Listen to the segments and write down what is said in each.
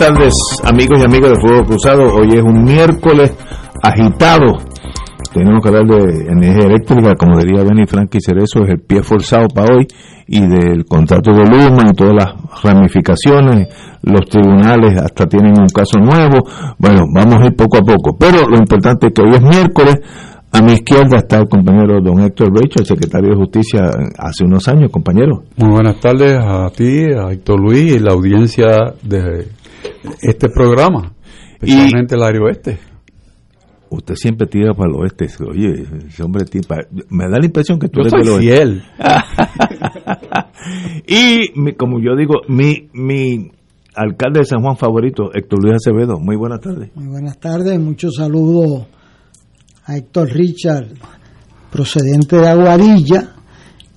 Tardes, amigos y amigas de Fuego Cruzado. Hoy es un miércoles agitado. Tenemos que hablar de energía eléctrica, como diría Benny Frankie Cerezo, es el pie forzado para hoy, y del contrato de Luma y todas las ramificaciones. Los tribunales hasta tienen un caso nuevo. Bueno, vamos a ir poco a poco. Pero lo importante es que hoy es miércoles. A mi izquierda está el compañero don Héctor Rachel, secretario de Justicia hace unos años, compañero. Muy buenas tardes a ti, a Héctor Luis y la audiencia de este programa, especialmente el área oeste. Usted siempre tira para el oeste. Oye, ese hombre tira, me da la impresión que tú Yo eres soy del oeste. fiel. y mi- como yo digo, mi, mi alcalde de San Juan favorito, Héctor Luis Acevedo. Muy buenas tardes. Muy buenas tardes, muchos saludos a Héctor Richard, procedente de Aguadilla,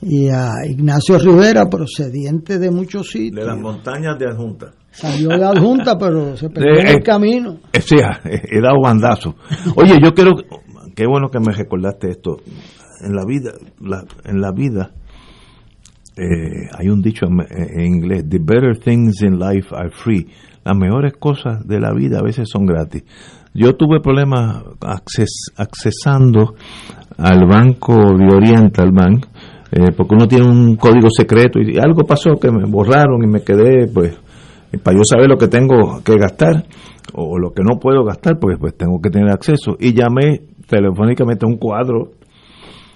y a Ignacio Rivera, procedente de muchos sitios. montañas de Adjunta. Salió de adjunta, pero se perdió en Eh, el camino. Eh, sí, he dado bandazo. Oye, yo quiero, qué bueno que me recordaste esto. En la vida, la- en la vida, eh, hay un dicho en, en inglés: The better things in life are free. Las mejores cosas de la vida a veces son gratis. Yo tuve problemas acces- accesando al banco de Oriental Bank, eh, porque uno tiene un código secreto y algo pasó que me borraron y me quedé, pues, para yo saber lo que tengo que gastar o lo que no puedo gastar, pues, pues tengo que tener acceso. Y llamé telefónicamente a un cuadro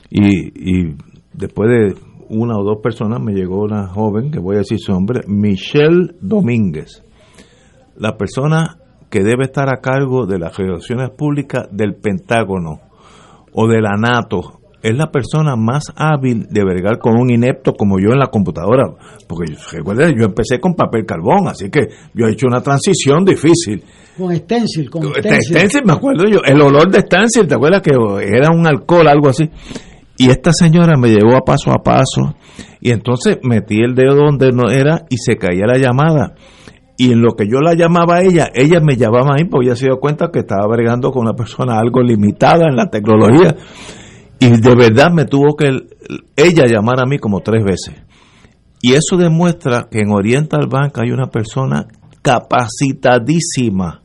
y, y después de una o dos personas me llegó una joven, que voy a decir su nombre, Michelle Domínguez, la persona que debe estar a cargo de las relaciones públicas del Pentágono o de la NATO. Es la persona más hábil de bregar con un inepto como yo en la computadora. Porque recuerden, yo empecé con papel carbón, así que yo he hecho una transición difícil. Con stencil, con stencil. Stencil, me acuerdo yo, el olor de Stencil, ¿te acuerdas que era un alcohol, algo así? Y esta señora me llevó a paso a paso y entonces metí el dedo donde no era y se caía la llamada. Y en lo que yo la llamaba a ella, ella me llamaba a mí porque ella se dio cuenta que estaba bregando con una persona algo limitada en la tecnología. Y de verdad me tuvo que el- ella llamar a mí como tres veces. Y eso demuestra que en Oriental Bank hay una persona capacitadísima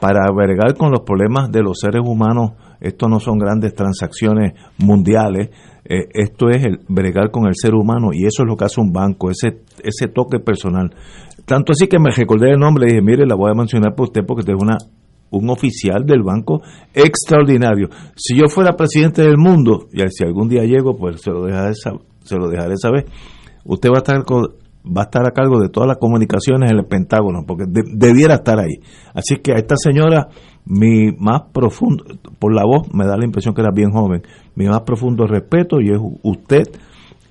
para bregar con los problemas de los seres humanos. Esto no son grandes transacciones mundiales, eh, esto es el bregar con el ser humano y eso es lo que hace un banco, ese, ese toque personal. Tanto así que me recordé el nombre y dije, mire, la voy a mencionar por usted porque usted es una, un oficial del banco extraordinario. Si yo fuera presidente del mundo, y si algún día llego, pues se lo dejaré, se lo dejaré saber, usted va a estar va a estar a cargo de todas las comunicaciones en el Pentágono, porque de- debiera estar ahí. Así que a esta señora, mi más profundo, por la voz me da la impresión que era bien joven, mi más profundo respeto y es usted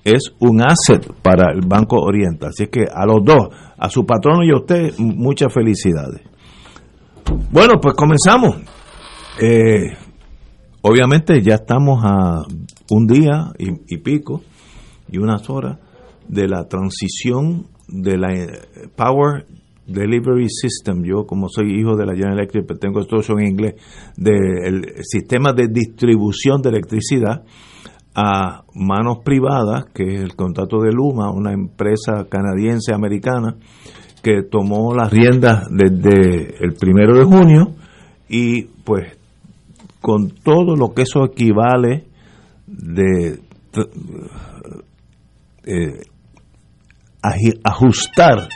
es un asset para el Banco Oriental. Así que a los dos, a su patrono y a usted, muchas felicidades. Bueno, pues comenzamos. Eh, obviamente ya estamos a un día y, pico y unas horas de la transición de la eh, Power Delivery System. Yo, como soy hijo de la General Electric, pues tengo esto en inglés, del sistema de distribución de electricidad a manos privadas, que es el contrato de Luma, una empresa canadiense americana que tomó las riendas desde el primero de junio y pues con todo lo que eso equivale de eh, ajustar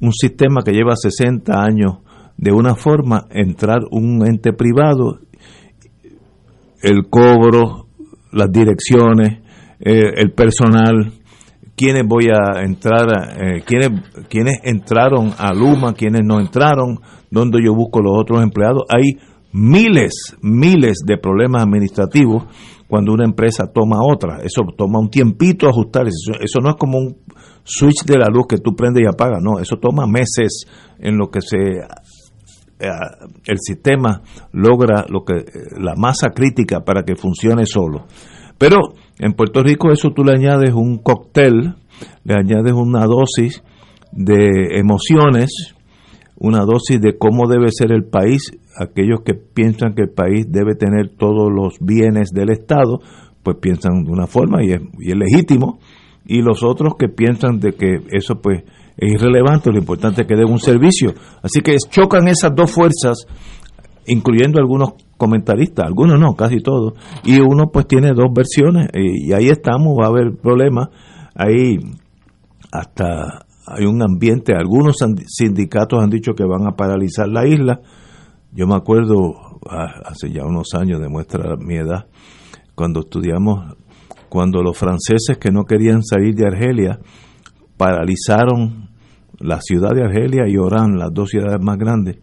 un sistema que lleva 60 años de una forma, entrar un ente privado, el cobro, las direcciones, eh, el personal, quiénes voy a entrar, eh, quiénes, quiénes entraron a Luma, quiénes no entraron, dónde yo busco los otros empleados. Hay miles, miles de problemas administrativos cuando una empresa toma otra. Eso toma un tiempito ajustar. Eso, no es como un switch de la luz que tú prendes y apagas. No, eso toma meses en lo que se eh, el sistema logra lo que la masa crítica para que funcione solo. Pero en Puerto Rico eso tú le añades un cóctel, le añades una dosis de emociones, una dosis de cómo debe ser el país. Aquellos que piensan que el país debe tener todos los bienes del Estado, pues piensan de una forma y es, legítimo. Y los otros que piensan de que eso pues es irrelevante, lo importante es que den un servicio. Así que chocan esas dos fuerzas, incluyendo algunos comentaristas, algunos no, casi todos, y uno pues tiene dos versiones y, ahí estamos, va a haber problemas, ahí hasta hay un ambiente, algunos sindicatos han dicho que van a paralizar la isla, yo me acuerdo ah, hace ya unos años, demuestra mi edad, cuando estudiamos, cuando los franceses que no querían salir de Argelia paralizaron la ciudad de Argelia y Orán, las dos ciudades más grandes,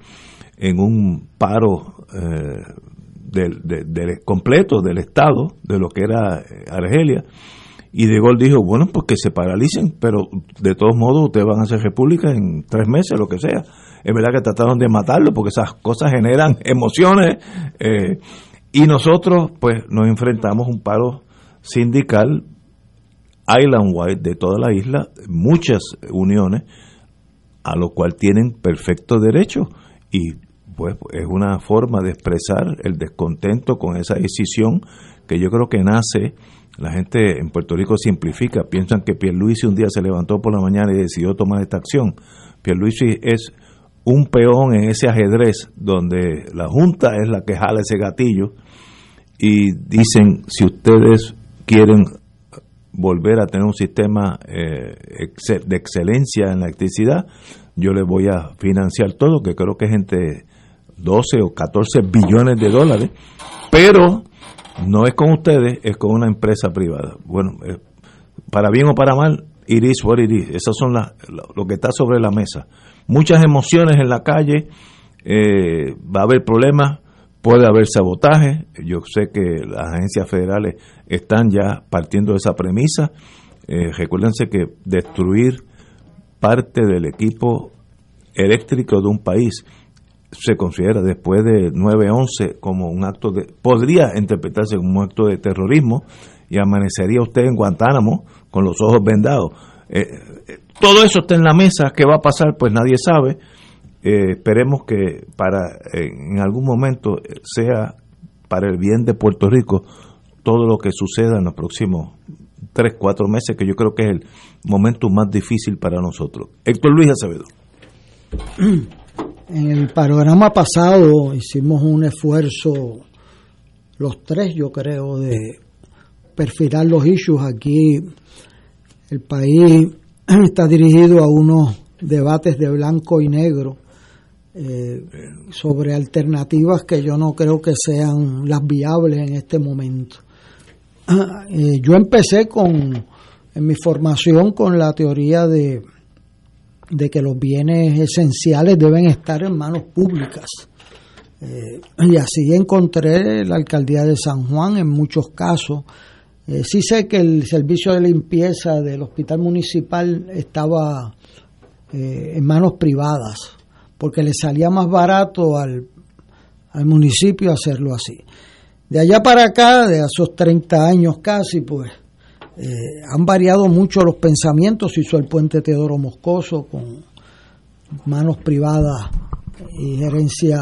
en un paro eh, del, completo del Estado, de lo que era eh, Argelia. Y De Gaulle dijo, bueno, pues que se paralicen, pero de todos modos ustedes van a ser república en tres meses, lo que sea. Es verdad que trataron de matarlo porque esas cosas generan emociones. Eh, y nosotros, pues, nos enfrentamos a un paro sindical island-wide de toda la isla, muchas uniones, a lo cual tienen perfecto derecho. Y pues es una forma de expresar el descontento con esa decisión que yo creo que nace, la gente en Puerto Rico simplifica, piensan que Pierluisi un día se levantó por la mañana y decidió tomar esta acción. Pierluisi es un peón en ese ajedrez donde la Junta es la que jala ese gatillo y dicen si ustedes quieren volver a tener un sistema eh, de excelencia en la electricidad, yo les voy a financiar todo, que creo que es entre 12 o 14 billones de dólares, pero no es con ustedes, es con una empresa privada. Bueno, eh, para bien o para mal, it is what it is. Esas son las, lo que está sobre la mesa. Muchas emociones en la calle, eh, va a haber problemas, puede haber sabotaje. Yo sé que las agencias federales están ya partiendo de esa premisa. Eh, recuérdense que destruir parte del equipo eléctrico de un país se considera después de 9-11 como un acto de, podría interpretarse como un acto de terrorismo y amanecería usted en Guantánamo con los ojos vendados. Eh, eh, todo eso está en la mesa, ¿qué va a pasar? Pues nadie sabe. Eh, esperemos que para en algún momento sea para el bien de Puerto Rico todo lo que suceda en los próximos 3, 4 meses, que yo creo que es el momento más difícil para nosotros. Héctor Luis Acevedo. En el programa pasado hicimos un esfuerzo, los tres yo creo, de perfilar los issues. Aquí el país está dirigido a unos debates de blanco y negro eh, sobre alternativas que yo no creo que sean las viables en este momento. Eh, yo empecé con, en mi formación con la teoría de de que los bienes esenciales deben estar en manos públicas. Eh, y así encontré la alcaldía de San Juan en muchos casos. Eh, sí sé que el servicio de limpieza del hospital municipal estaba eh, en manos privadas, porque le salía más barato al, al municipio hacerlo así. De allá para acá, de esos 30 años casi, pues eh, han variado mucho los pensamientos, hizo el puente Teodoro Moscoso con manos privadas y gerencia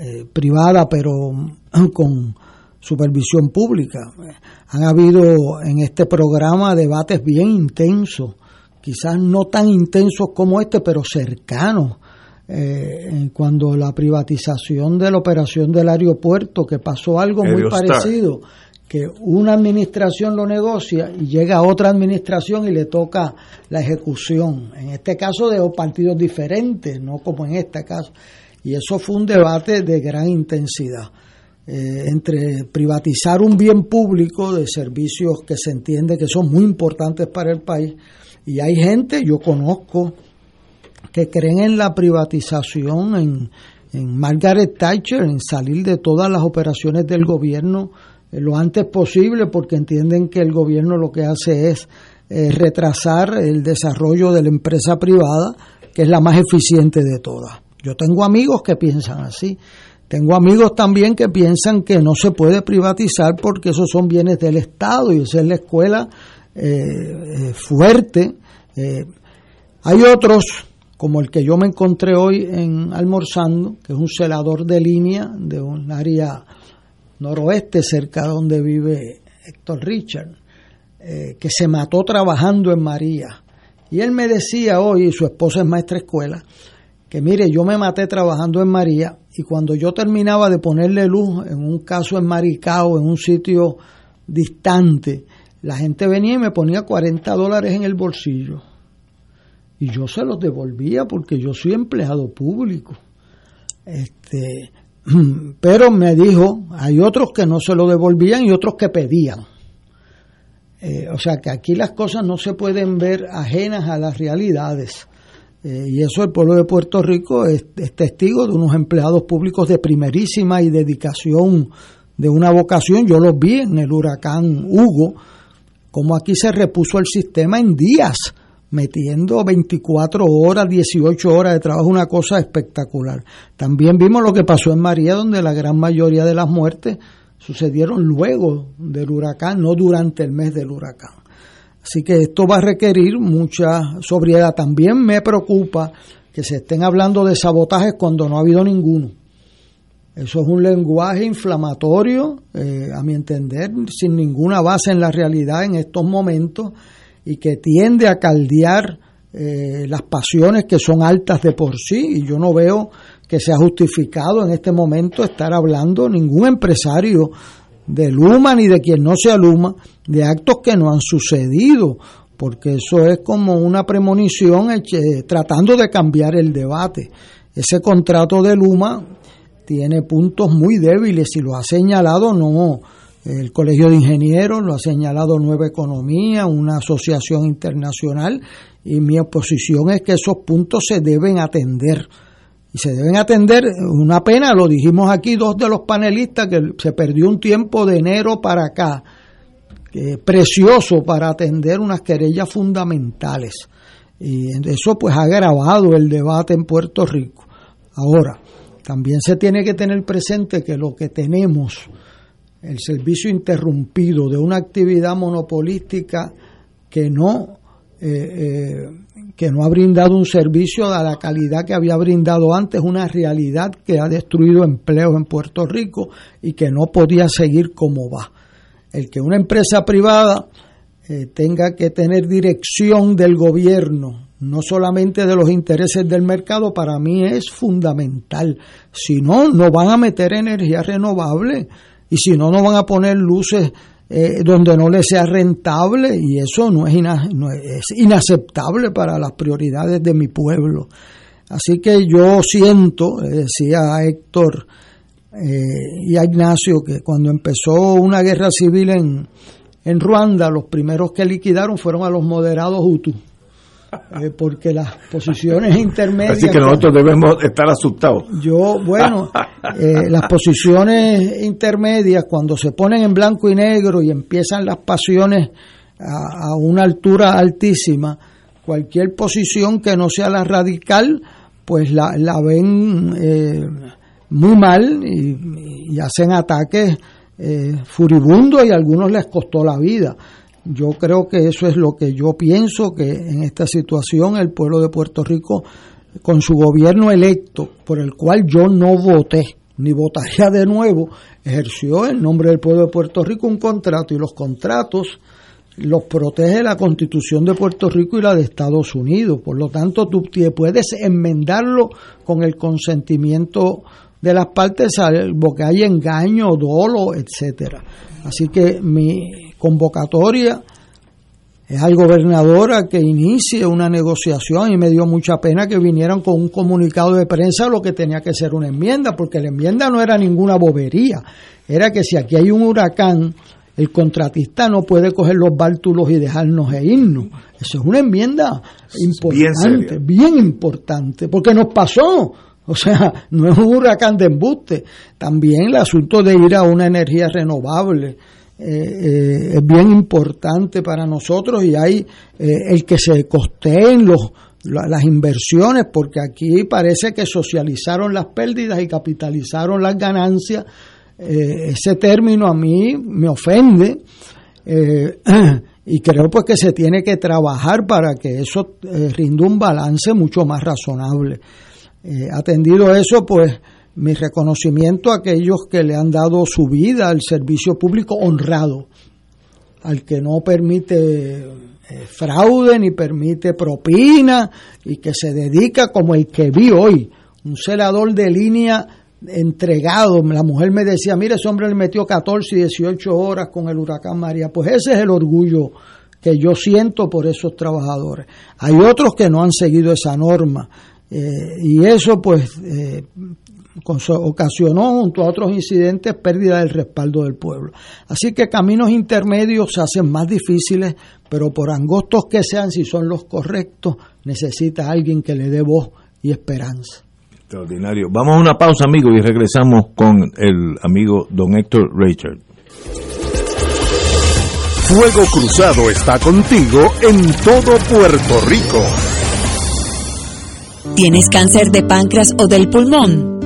eh, privada, pero con supervisión pública. Han habido en este programa debates bien intensos quizás no tan intensos como este, pero cercanos. Eh, cuando la privatización de la operación del aeropuerto, que pasó algo muy parecido, que una administración lo negocia y llega otra administración y le toca la ejecución. En este caso de partidos diferentes, no como en este caso. Y eso fue un debate de gran intensidad. Eh, entre privatizar un bien público de servicios que se entiende que son muy importantes para el país y hay gente, yo conozco, que creen en la privatización, en, en Margaret Thatcher, en salir de todas las operaciones del gobierno lo antes posible porque entienden que el gobierno lo que hace es eh, retrasar el desarrollo de la empresa privada, que es la más eficiente de todas. Yo tengo amigos que piensan así. Tengo amigos también que piensan que no se puede privatizar porque esos son bienes del Estado y esa es la escuela eh, eh, fuerte. Eh, hay otros, como el que yo me encontré hoy en almorzando, que es un celador de línea de un área noroeste cerca de donde vive Héctor Richard, que se mató trabajando en María. Y él me decía hoy, y su esposa es maestra escuela, que mire, yo me maté trabajando en María y cuando yo terminaba de ponerle luz en un caso en Maricao, en un sitio distante, la gente venía y me ponía 40 dólares en el bolsillo. Y yo se los devolvía porque yo soy empleado público. Este, pero me dijo, hay otros que no se lo devolvían y otros que pedían. Eh, o sea que aquí las cosas no se pueden ver ajenas a las realidades. Eh, y eso el pueblo de Puerto Rico es, testigo de unos empleados públicos de primerísima y dedicación de una vocación. Yo los vi en el huracán Hugo, como aquí se repuso el sistema en días, metiendo 24 horas, 18 horas de trabajo, una cosa espectacular. También vimos lo que pasó en María, donde la gran mayoría de las muertes sucedieron luego del huracán, no durante el mes del huracán. Así que esto va a requerir mucha sobriedad. También me preocupa que se estén hablando de sabotajes cuando no ha habido ninguno. Eso es un lenguaje inflamatorio, eh, a mi entender, sin ninguna base en la realidad en estos momentos y que tiende a caldear eh, las pasiones que son altas de por sí y yo no veo que sea justificado en este momento estar hablando ningún empresario de Luma ni de quien no sea Luma, de actos que no han sucedido, porque eso es como una premonición tratando de cambiar el debate. Ese contrato de Luma tiene puntos muy débiles y lo ha señalado no el Colegio de Ingenieros, lo ha señalado Nueva Economía, una asociación internacional, y mi oposición es que esos puntos se deben atender y se deben atender. Una pena, lo dijimos aquí dos de los panelistas, que se perdió un tiempo de enero para acá, precioso para atender unas querellas fundamentales. Y eso pues ha agravado el debate en Puerto Rico. Ahora, también se tiene que tener presente que lo que tenemos, el servicio interrumpido de una actividad monopolística que no eh, eh, que no ha brindado un servicio a la calidad que había brindado antes, una realidad que ha destruido empleos en Puerto Rico y que no podía seguir como va. El que una empresa privada eh, tenga que tener dirección del gobierno, no solamente de los intereses del mercado, para mí es fundamental. Si no, no van a meter energía renovable y si no, no van a poner luces eh, donde no le sea rentable y eso no es, inaceptable para las prioridades de mi pueblo. Así que yo siento, decía Héctor eh, y a Ignacio, que cuando empezó una guerra civil en, en Ruanda, los primeros que liquidaron fueron a los moderados Hutus eh, porque las posiciones intermedias... Así que nosotros debemos estar asustados. Yo, bueno, eh, las posiciones intermedias, cuando se ponen en blanco y negro y empiezan las pasiones a, una altura altísima, cualquier posición que no sea la radical, pues la, la ven eh, muy mal y, y hacen ataques furibundos y a algunos les costó la vida. Yo creo que eso es lo que yo pienso, que en esta situación el pueblo de Puerto Rico, con su gobierno electo, por el cual yo no voté, ni votaría de nuevo, ejerció en nombre del pueblo de Puerto Rico un contrato y los contratos los protege la Constitución de Puerto Rico y la de Estados Unidos. Por lo tanto, tú puedes enmendarlo con el consentimiento de las partes, salvo que hay engaño, dolo, etcétera. Así que mi convocatoria es al gobernador a que inicie una negociación y me dio mucha pena que vinieran con un comunicado de prensa lo que tenía que ser una enmienda, porque la enmienda no era ninguna bobería, era que si aquí hay un huracán, el contratista no puede coger los bártulos y dejarnos e irnos. Eso es una enmienda importante, bien, importante, porque nos pasó. O sea, no es un huracán de embuste. También el asunto de ir a una energía renovable eh, es bien importante para nosotros y hay eh, el que se costeen los, las inversiones, porque aquí parece que socializaron las pérdidas y capitalizaron las ganancias eh, ese término a mí me ofende y creo pues que se tiene que trabajar para que eso rinda un balance mucho más razonable. atendido eso, pues mi reconocimiento a aquellos que le han dado su vida al servicio público honrado, al que no permite fraude ni permite propina y que se dedica como el que vi hoy, un celador de línea entregado. La mujer me decía, mire, ese hombre le metió 14 y 18 horas con el huracán María. Pues ese es el orgullo que yo siento por esos trabajadores. Hay otros que no han seguido esa norma eh, y eso pues eh, ocasionó junto a otros incidentes pérdida del respaldo del pueblo. Así que caminos intermedios se hacen más difíciles, pero por angostos que sean, si son los correctos, necesita alguien que le dé voz y esperanza. Extraordinario. Vamos a una pausa, amigos, y regresamos con el amigo don Héctor Richard. Fuego Cruzado está contigo en todo Puerto Rico. ¿Tienes cáncer de páncreas o del pulmón?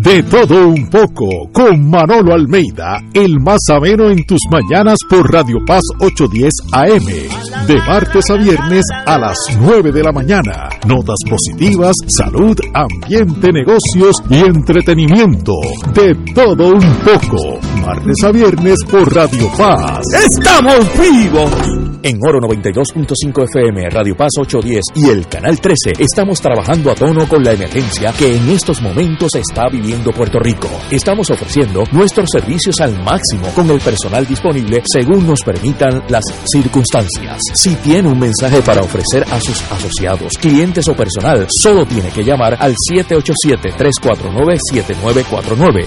De todo un poco, con Manolo Almeida, el más ameno en tus mañanas por Radio Paz 810 AM, de martes a viernes a las 9 de la mañana. Notas positivas, salud, ambiente, negocios y entretenimiento. De todo un poco, martes a viernes por Radio Paz. ¡Estamos vivos! En Oro 92.5 FM, Radio Paz 810 y el Canal 13 estamos trabajando a tono con la emergencia que en estos momentos está viviendo Puerto Rico. Estamos ofreciendo nuestros servicios al máximo con el personal disponible según nos permitan las circunstancias. Si tiene un mensaje para ofrecer a sus asociados, clientes o personal, solo tiene que llamar al 787-349-7949,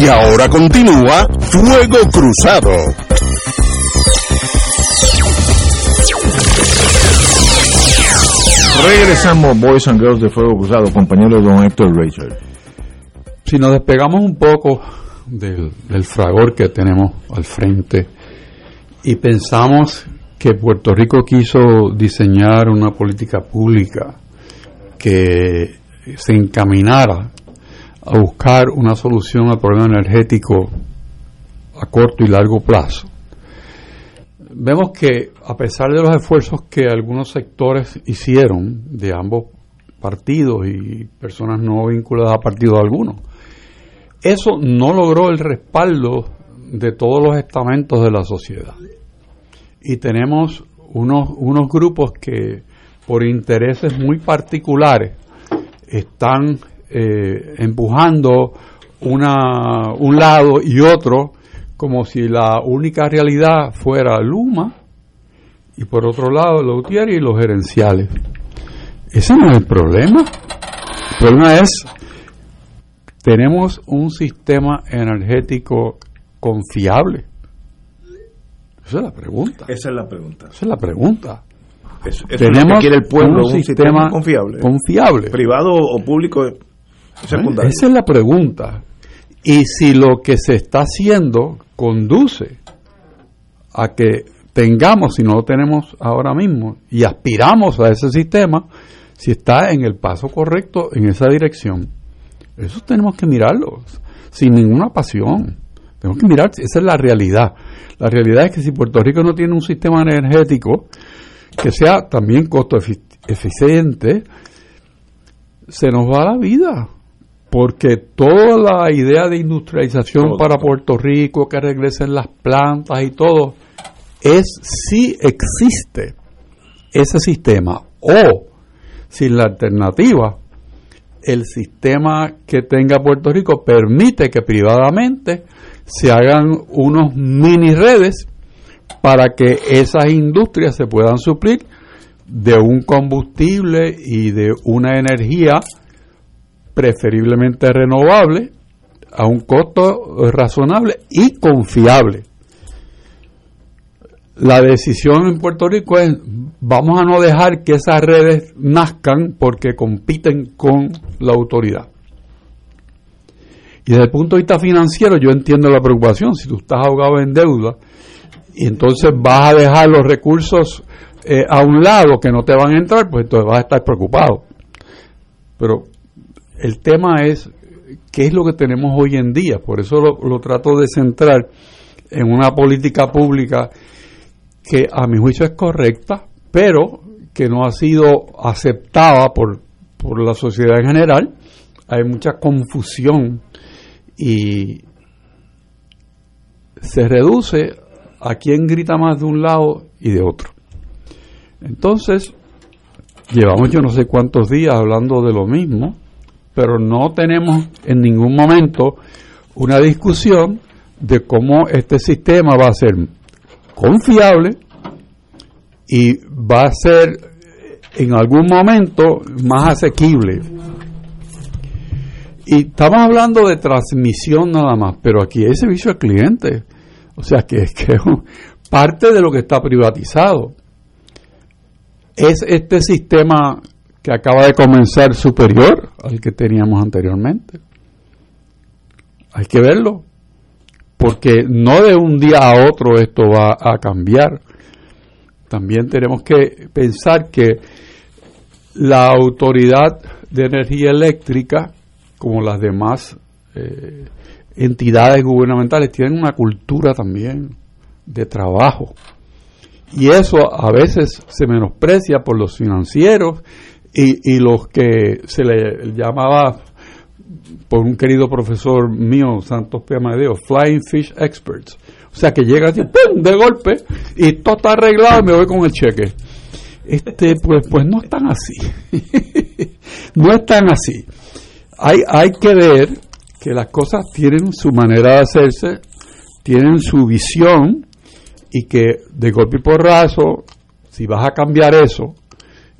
Y ahora continúa Fuego Cruzado. Regresamos, Boys and Girls de Fuego Cruzado, compañero don Héctor Richard. Si nos despegamos un poco del, fragor que tenemos al frente y pensamos que Puerto Rico quiso diseñar una política pública que se encaminara a buscar una solución al problema energético a corto y largo plazo vemos que a pesar de los esfuerzos que algunos sectores hicieron de ambos partidos y personas no vinculadas a partido alguno, eso no logró el respaldo de todos los estamentos de la sociedad. Y tenemos unos, unos grupos que por intereses muy particulares están eh, empujando una, un lado y otro como si la única realidad fuera Luma y por otro lado los UTIER y los gerenciales. Ese no es el problema. El problema es, tenemos un sistema energético confiable. Esa es la pregunta. Esa es la pregunta. Esa es la pregunta. Eso, eso Tenemos es lo que quiere el pueblo, un un, sistema sistema confiable. Confiable. privado o público Esa es la pregunta. Y si lo que se está haciendo conduce a que tengamos, si no lo tenemos ahora mismo, y aspiramos a ese sistema, si está en el paso correcto en esa dirección. Eso tenemos que mirarlo, sin ninguna pasión. Tenemos que mirar, esa es la realidad. La realidad es que si Puerto Rico no tiene un sistema energético que sea también costo efi- eficiente, se nos va la vida. Porque toda la idea de industrialización Todo. para Puerto Rico, que regresen las plantas y todo, es si existe ese sistema o si la alternativa, el sistema que tenga Puerto Rico permite que privadamente se hagan unos mini redes para que esas industrias se puedan suplir de un combustible y de una energía preferiblemente renovable a un costo razonable y confiable. La decisión en Puerto Rico es vamos a no dejar que esas redes nazcan porque compiten con la autoridad. Y desde el punto de vista financiero yo entiendo la preocupación. Si tú estás ahogado en deuda y entonces vas a dejar los recursos eh, a un lado que no te van a entrar, pues entonces vas a estar preocupado. Pero el tema es qué es lo que tenemos hoy en día. Por eso lo, trato de centrar en una política pública que a mi juicio es correcta, pero que no ha sido aceptada por, por la sociedad en general. Hay mucha confusión y se reduce a quien grita más de un lado y de otro. Entonces, llevamos yo no sé cuántos días hablando de lo mismo, pero no tenemos en ningún momento una discusión de cómo este sistema va a ser confiable y va a ser en algún momento más asequible. Y estamos hablando de transmisión nada más, pero aquí hay servicio al cliente. O sea que es que parte de lo que está privatizado. ¿Es este sistema que acaba de comenzar superior al que teníamos anteriormente? Hay que verlo, porque no de un día a otro esto va a cambiar. También tenemos que pensar que la autoridad de energía eléctrica, como las demás eh, entidades gubernamentales, tienen una cultura también de trabajo. Y eso a veces se menosprecia por los financieros y, y los que se le llamaba por un querido profesor mío, Santos P. Amadeo, Flying Fish Experts. O sea, que llega así, ¡pum!, de golpe, y todo está arreglado y me voy con el cheque. Este, pues, pues no es tan así. no es tan así. Hay, hay que ver que las cosas tienen su manera de hacerse, tienen su visión, y que de golpe y porrazo, si vas a cambiar eso,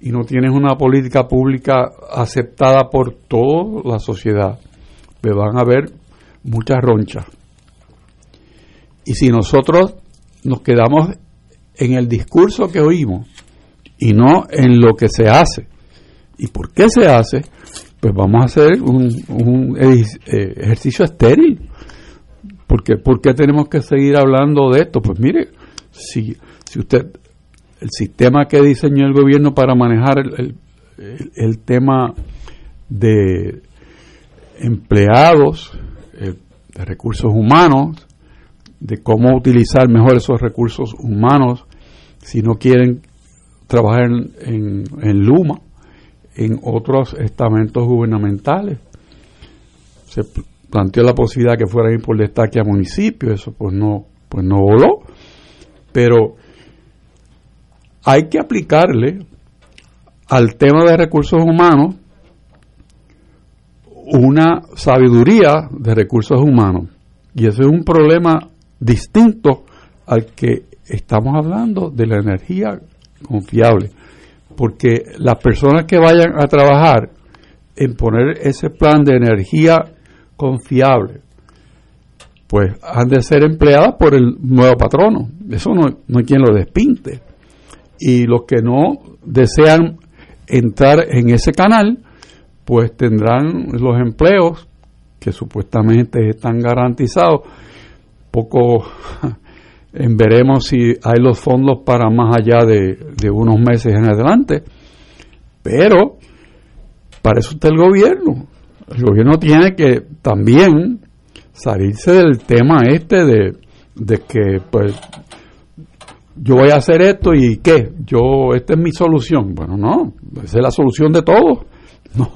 y no tienes una política pública aceptada por toda la sociedad, me van a haber muchas ronchas. Y si nosotros nos quedamos en el discurso que oímos y no en lo que se hace, ¿y por qué se hace? Pues vamos a hacer un, un eh, ejercicio estéril. Porque, ¿Por qué tenemos que seguir hablando de esto? Pues mire, si, si usted, el sistema que diseñó el gobierno para manejar el, el- tema de empleados, eh, de recursos humanos, de cómo utilizar mejor esos recursos humanos si no quieren trabajar en, en, Luma, en otros estamentos gubernamentales. Se pl- planteó la posibilidad que fueran a ir por destaque a municipios, eso pues no, pues no voló, pero hay que aplicarle al tema de recursos humanos una sabiduría de recursos humanos. Y ese es un problema distinto al que estamos hablando de la energía confiable, porque las personas que vayan a trabajar en poner ese plan de energía confiable, pues han de ser empleadas por el nuevo patrono. Eso no, no hay quien lo despinte. Y los que no desean entrar en ese canal, pues tendrán los empleos que supuestamente están garantizados. Poco veremos si hay los fondos para más allá de, de unos meses en adelante. Pero para eso está el gobierno. El gobierno tiene que también salirse del tema este de, de que pues yo voy a hacer esto y qué, yo esta es mi solución. Bueno, no, esa es la solución de todo. No,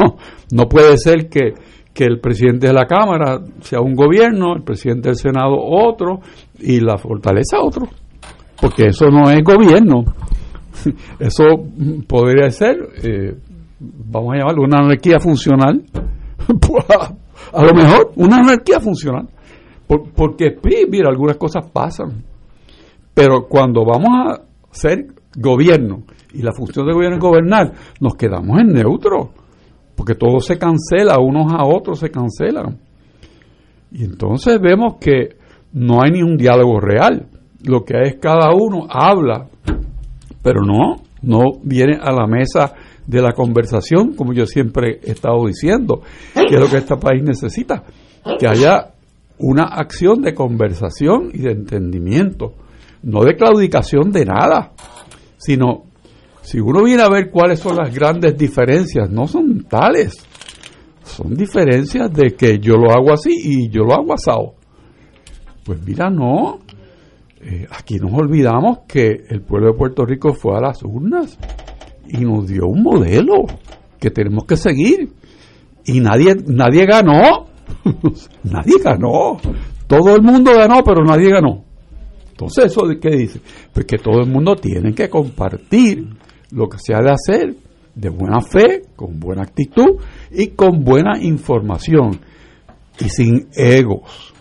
no puede ser que, que el presidente de la Cámara sea un gobierno, el presidente del Senado otro y la fortaleza otro, porque eso no es gobierno. Eso podría ser, eh, vamos a llamarlo, una anarquía funcional. a lo mejor una anarquía funcional. porque, mira, algunas cosas pasan. Pero cuando vamos a ser gobierno y la función de gobierno es gobernar, nos quedamos en neutro. Porque todo se cancela, unos a otros se cancelan. Y entonces vemos que no hay ni un diálogo real. Lo que hay es cada uno habla, pero no, no viene a la mesa de la conversación, como yo siempre he estado diciendo, que es lo que este país necesita, que haya una acción de conversación y de entendimiento, no de claudicación de nada, sino si uno viene a ver cuáles son las grandes diferencias, no son tales, son diferencias de que yo lo hago así y yo lo hago asado. Pues mira, no, eh, aquí nos olvidamos que el pueblo de Puerto Rico fue a las urnas y nos dio un modelo que tenemos que seguir. Y nadie, nadie ganó. nadie ganó. Todo el mundo ganó, pero nadie ganó. Entonces, ¿eso de qué dice? Pues que todo el mundo tiene que compartir lo que se ha de hacer de buena fe, con buena actitud y con buena información y sin egos.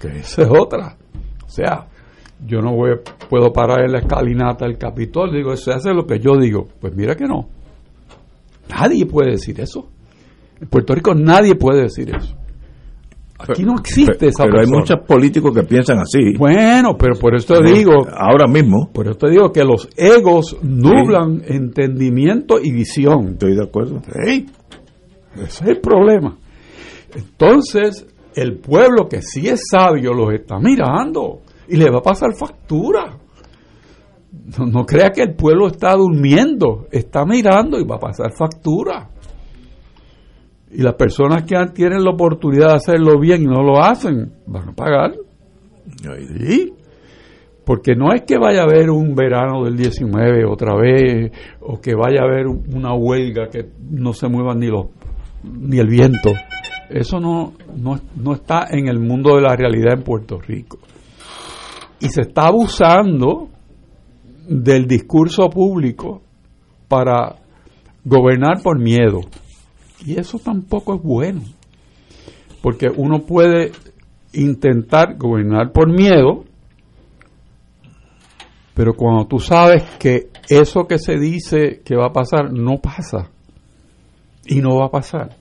Que esa es otra. O sea, yo no voy, puedo parar en la escalinata del Capitol, digo, se hace lo que yo digo. Pues mira que no. Nadie puede decir eso. En Puerto Rico nadie puede decir eso. Aquí no existe esa Pero hay muchos políticos que piensan así. Bueno, pero por eso te digo. Ahora mismo. Por eso te digo que los egos nublan entendimiento y visión. Estoy de acuerdo. Ese es el problema. Entonces, el pueblo que sí es sabio los está mirando y le va a pasar factura. No, crea que el pueblo está durmiendo, está mirando y va a pasar factura. Y las personas que tienen la oportunidad de hacerlo bien y no lo hacen, van a pagar. ¿Sí? Porque no es que vaya a haber un verano del 19 otra vez, o que vaya a haber una huelga que no se muevan ni los ni el viento. Eso no, no, no está en el mundo de la realidad en Puerto Rico. Y se está abusando del discurso público para gobernar por miedo. Y eso tampoco es bueno. Porque uno puede intentar gobernar por miedo, pero cuando tú sabes que eso que se dice que va a pasar no pasa y no va a pasar,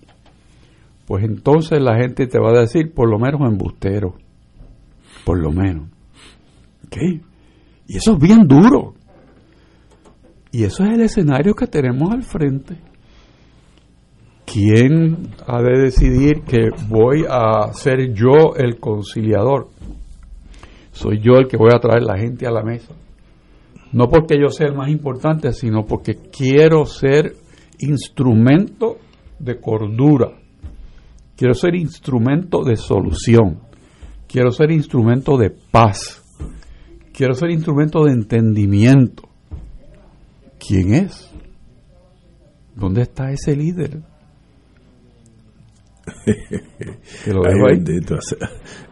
pues entonces la gente te va a decir por lo menos embustero, por lo menos. Y eso es bien duro. Y eso es el escenario que tenemos al frente. ¿Quién ha de decidir que voy a ser yo el conciliador? Soy yo el que voy a traer la gente a la mesa. No porque yo sea el más importante, sino porque quiero ser instrumento de cordura. Quiero ser instrumento de solución. Quiero ser instrumento de paz Quiero ser instrumento de entendimiento. ¿Quién es? ¿Dónde está ese líder?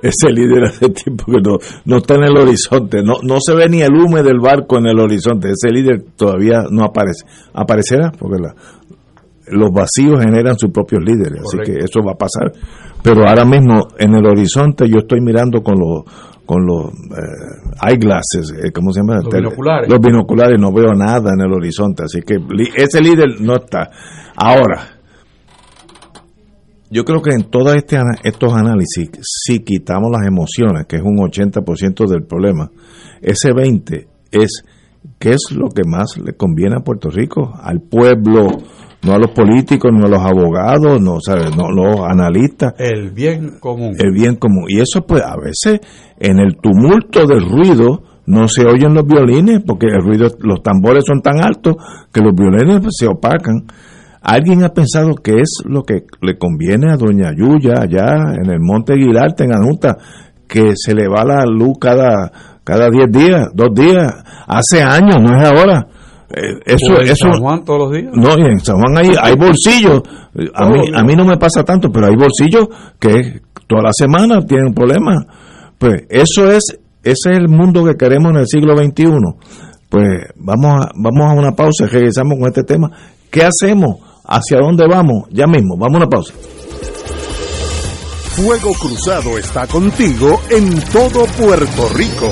Ese líder hace tiempo que no, no está en el horizonte, no, no se ve ni el humo del barco en el horizonte, ese líder todavía no aparece. Aparecerá porque la, los vacíos generan sus propios líderes, así que eso va a pasar. pero ahora mismo en el horizonte yo estoy mirando con los con los eh, eyeglasses, eh, ¿cómo se llama? Los binoculares. Los binoculares, no veo nada en el horizonte, así que ese líder no está. Ahora, yo creo que en todos este, estos análisis, si quitamos las emociones, que es un 80% del problema, ese 20% es qué es lo que más le conviene a Puerto Rico, al pueblo, no a los políticos, no a los abogados, no, ¿sabes? no a los analistas. El bien común. El bien común. Y eso pues a veces en el tumulto del ruido no se oyen los violines porque el ruido, los tambores son tan altos que los violines pues, se opacan. ¿Alguien ha pensado qué es lo que le conviene a Doña Yuya allá en el Monte Aguilar, en Anuta, que se le va la luz cada cada 10 días, dos días, hace años, no es ahora. Eh, eso, en eso, San Juan todos los días. No, y en San Juan hay, hay bolsillos. A mí, a mí no me pasa tanto, pero hay bolsillos que toda la semana tienen problemas. Pues eso es, ese es el mundo que queremos en el siglo XXI. Pues vamos a, vamos a una pausa y regresamos con este tema. ¿Qué hacemos? ¿Hacia dónde vamos? Ya mismo, vamos a una pausa. Fuego Cruzado está contigo en todo Puerto Rico.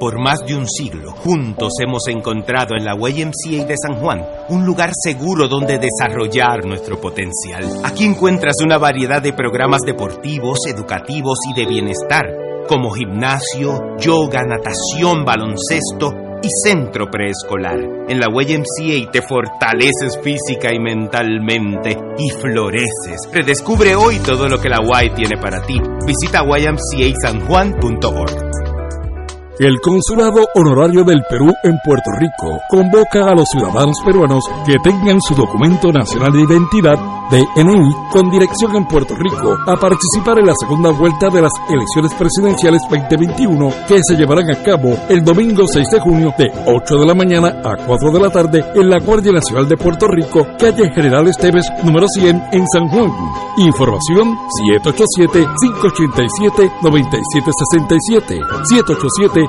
Por más de un siglo, juntos hemos encontrado en la YMCA de San Juan un lugar seguro donde desarrollar nuestro potencial. Aquí encuentras una variedad de programas deportivos, educativos y de bienestar, como gimnasio, yoga, natación, baloncesto, y centro preescolar. En la YMCA te fortaleces física y mentalmente y floreces. Redescubre hoy todo lo que la Y tiene para ti. Visita ymcasanjuan.org. El Consulado Honorario del Perú en Puerto Rico convoca a los ciudadanos peruanos que tengan su documento nacional de identidad DNI con dirección en Puerto Rico a participar en la segunda vuelta de las elecciones presidenciales 2021 que se llevarán a cabo el domingo 6 de junio de 8 de la mañana a 4 de la tarde en la Guardia Nacional de Puerto Rico, calle General Esteves número 100 en San Juan. Información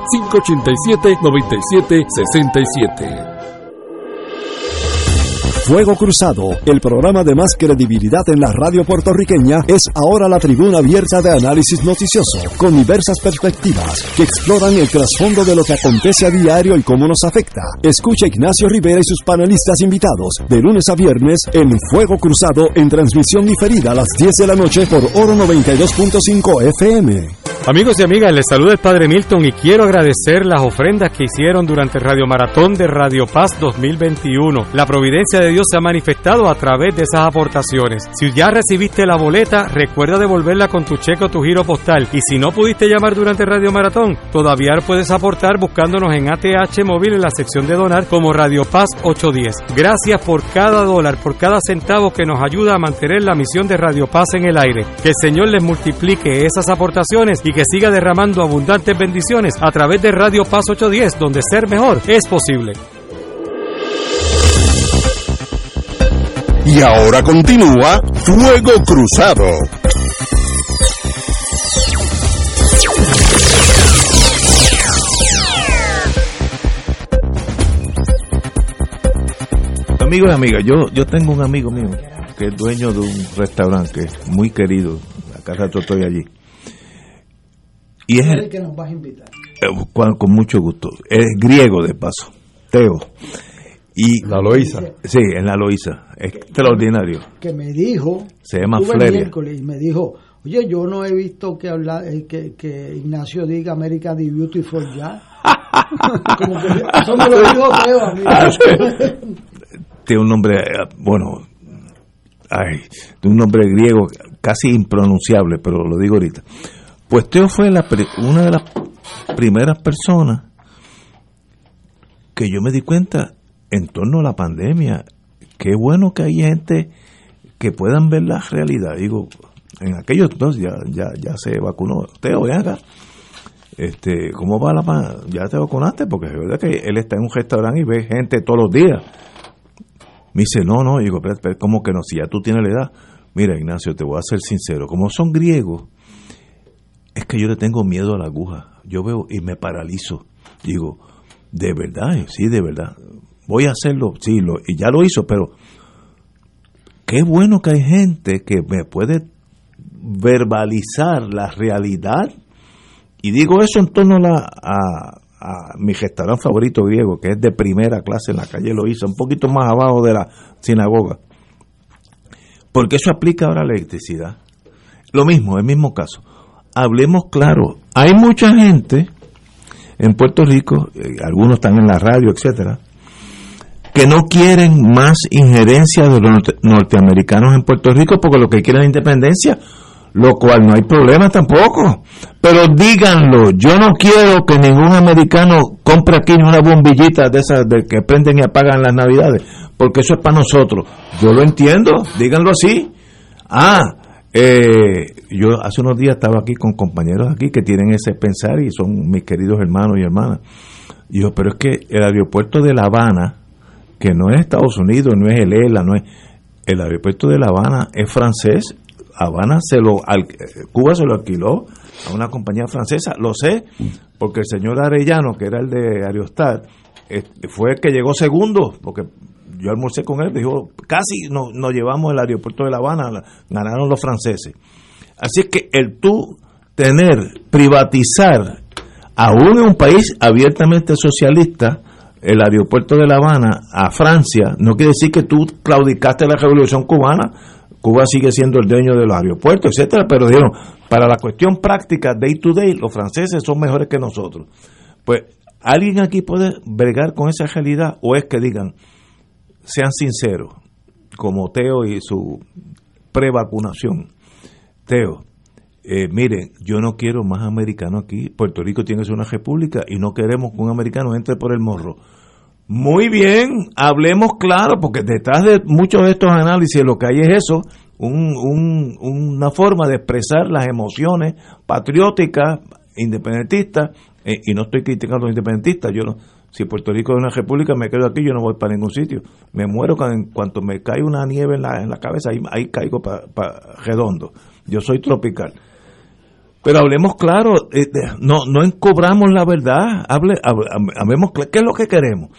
787-587-9767. 787-587-9767. Fuego Cruzado, el programa de más credibilidad en la radio puertorriqueña, es ahora la tribuna abierta de análisis noticioso, con diversas perspectivas que exploran el trasfondo de lo que acontece a diario y cómo nos afecta. Escucha Ignacio Rivera y sus panelistas invitados de lunes a viernes en Fuego Cruzado en transmisión diferida a las 10 de la noche por Oro 92.5 FM. Amigos y amigas, les saluda el Padre Milton y quiero agradecer las ofrendas que hicieron durante el Radio Maratón de Radio Paz 2021. La providencia de Dios se ha manifestado a través de esas aportaciones. Si ya recibiste la boleta, recuerda devolverla con tu cheque o tu giro postal. Y si no pudiste llamar durante Radio Maratón, todavía puedes aportar buscándonos en ATH Móvil en la sección de donar como Radio Paz 810. Gracias por cada dólar, por cada centavo que nos ayuda a mantener la misión de Radio Paz en el aire. Que el Señor les multiplique esas aportaciones y que siga derramando abundantes bendiciones a través de Radio Paz 810, donde ser mejor es posible. Y ahora continúa Fuego Cruzado. Amigos y amigas, yo, yo tengo un amigo mío que es dueño de un restaurante que es muy querido. Acá rato estoy allí. Y es el, que nos vas a invitar. eh, con, con mucho gusto. Es griego de paso, Teo. Y La Loíza. sí, en la Loíza, extraordinario. Que me dijo. Se llama Fleria. miércoles y me dijo, oye, yo no he visto que habla, eh, que, que Ignacio diga America the Beautiful ya. Como que eso me lo dijo Teo a mí. Ah, Tiene un nombre, eh, bueno, ay, de un nombre griego casi impronunciable, pero lo digo ahorita. Pues Teo fue la una de las primeras personas que yo me di cuenta en torno a la pandemia. Qué bueno que hay gente que puedan ver la realidad. Digo, en aquellos entonces ya, ya, ya se vacunó. Teo, ven acá. Este, ¿Cómo va la pa- ¿Ya te vacunaste? Porque es verdad que él está en un restaurante y ve gente todos los días. Me dice, no, no, digo, pero, pero, ¿cómo que no? Si ya tú tienes la edad. Mira, Ignacio, te voy a ser sincero. Como son griegos, es que yo le tengo miedo a la aguja. Yo veo y me paralizo. Digo, ¿de verdad? Sí, de verdad. Voy a hacerlo, sí, lo, y ya lo hizo, pero qué bueno que hay gente que me puede verbalizar la realidad. Y digo eso en torno a, a, mi restaurante favorito griego, que es de primera clase en la calle Loíza, un poquito más abajo de la sinagoga. Porque eso aplica ahora a la electricidad. Lo mismo, el mismo caso. Hablemos claro. Hay mucha gente en Puerto Rico, eh, algunos están en la radio, etcétera, que no quieren más injerencia de los norteamericanos en Puerto Rico porque lo que quieren es independencia, lo cual no hay problema tampoco. Pero díganlo, yo no quiero que ningún americano compre aquí una bombillita de esas de que prenden y apagan las navidades, porque eso es para nosotros. Yo lo entiendo, díganlo así. Ah, eh, yo hace unos días estaba aquí con compañeros aquí que tienen ese pensar y son mis queridos hermanos y hermanas. Y yo, pero es que el aeropuerto de La Habana, que no es Estados Unidos, no es el ELA, no es el aeropuerto de La Habana es francés. Habana se lo Cuba se lo alquiló a una compañía francesa, lo sé, porque el señor Arellano, que era el de Aerostar, fue el que llegó segundo, porque yo almorcé con él, dijo, casi nos, nos llevamos el aeropuerto de La Habana, ganaron los franceses. Así que el tú tener, privatizar, aún en un país abiertamente socialista, el aeropuerto de La Habana a Francia, no quiere decir que tú claudicaste la revolución cubana. Cuba sigue siendo el dueño de los aeropuertos, etcétera, pero dijeron, para la cuestión práctica, day to day, los franceses son mejores que nosotros. Pues, ¿alguien aquí puede bregar con esa realidad? ¿O es que digan, sean sinceros, como Teo y su prevacunación. Teo, eh, miren, yo no quiero más americanos aquí. Puerto Rico tiene que ser una república y no queremos que un americano entre por el morro. Muy bien, hablemos claro, porque detrás de muchos de estos análisis lo que hay es eso, una forma de expresar las emociones patrióticas, independentistas, eh, y no estoy criticando a los independentistas, yo no, si Puerto Rico es una república, me quedo aquí, yo no voy para ningún sitio. Me muero cuando, en cuanto me cae una nieve en la, en la cabeza, ahí, caigo para redondo. Yo soy tropical. Pero hablemos claro, eh, no, no encobramos la verdad, hable, hablemos, ¿qué es lo que queremos?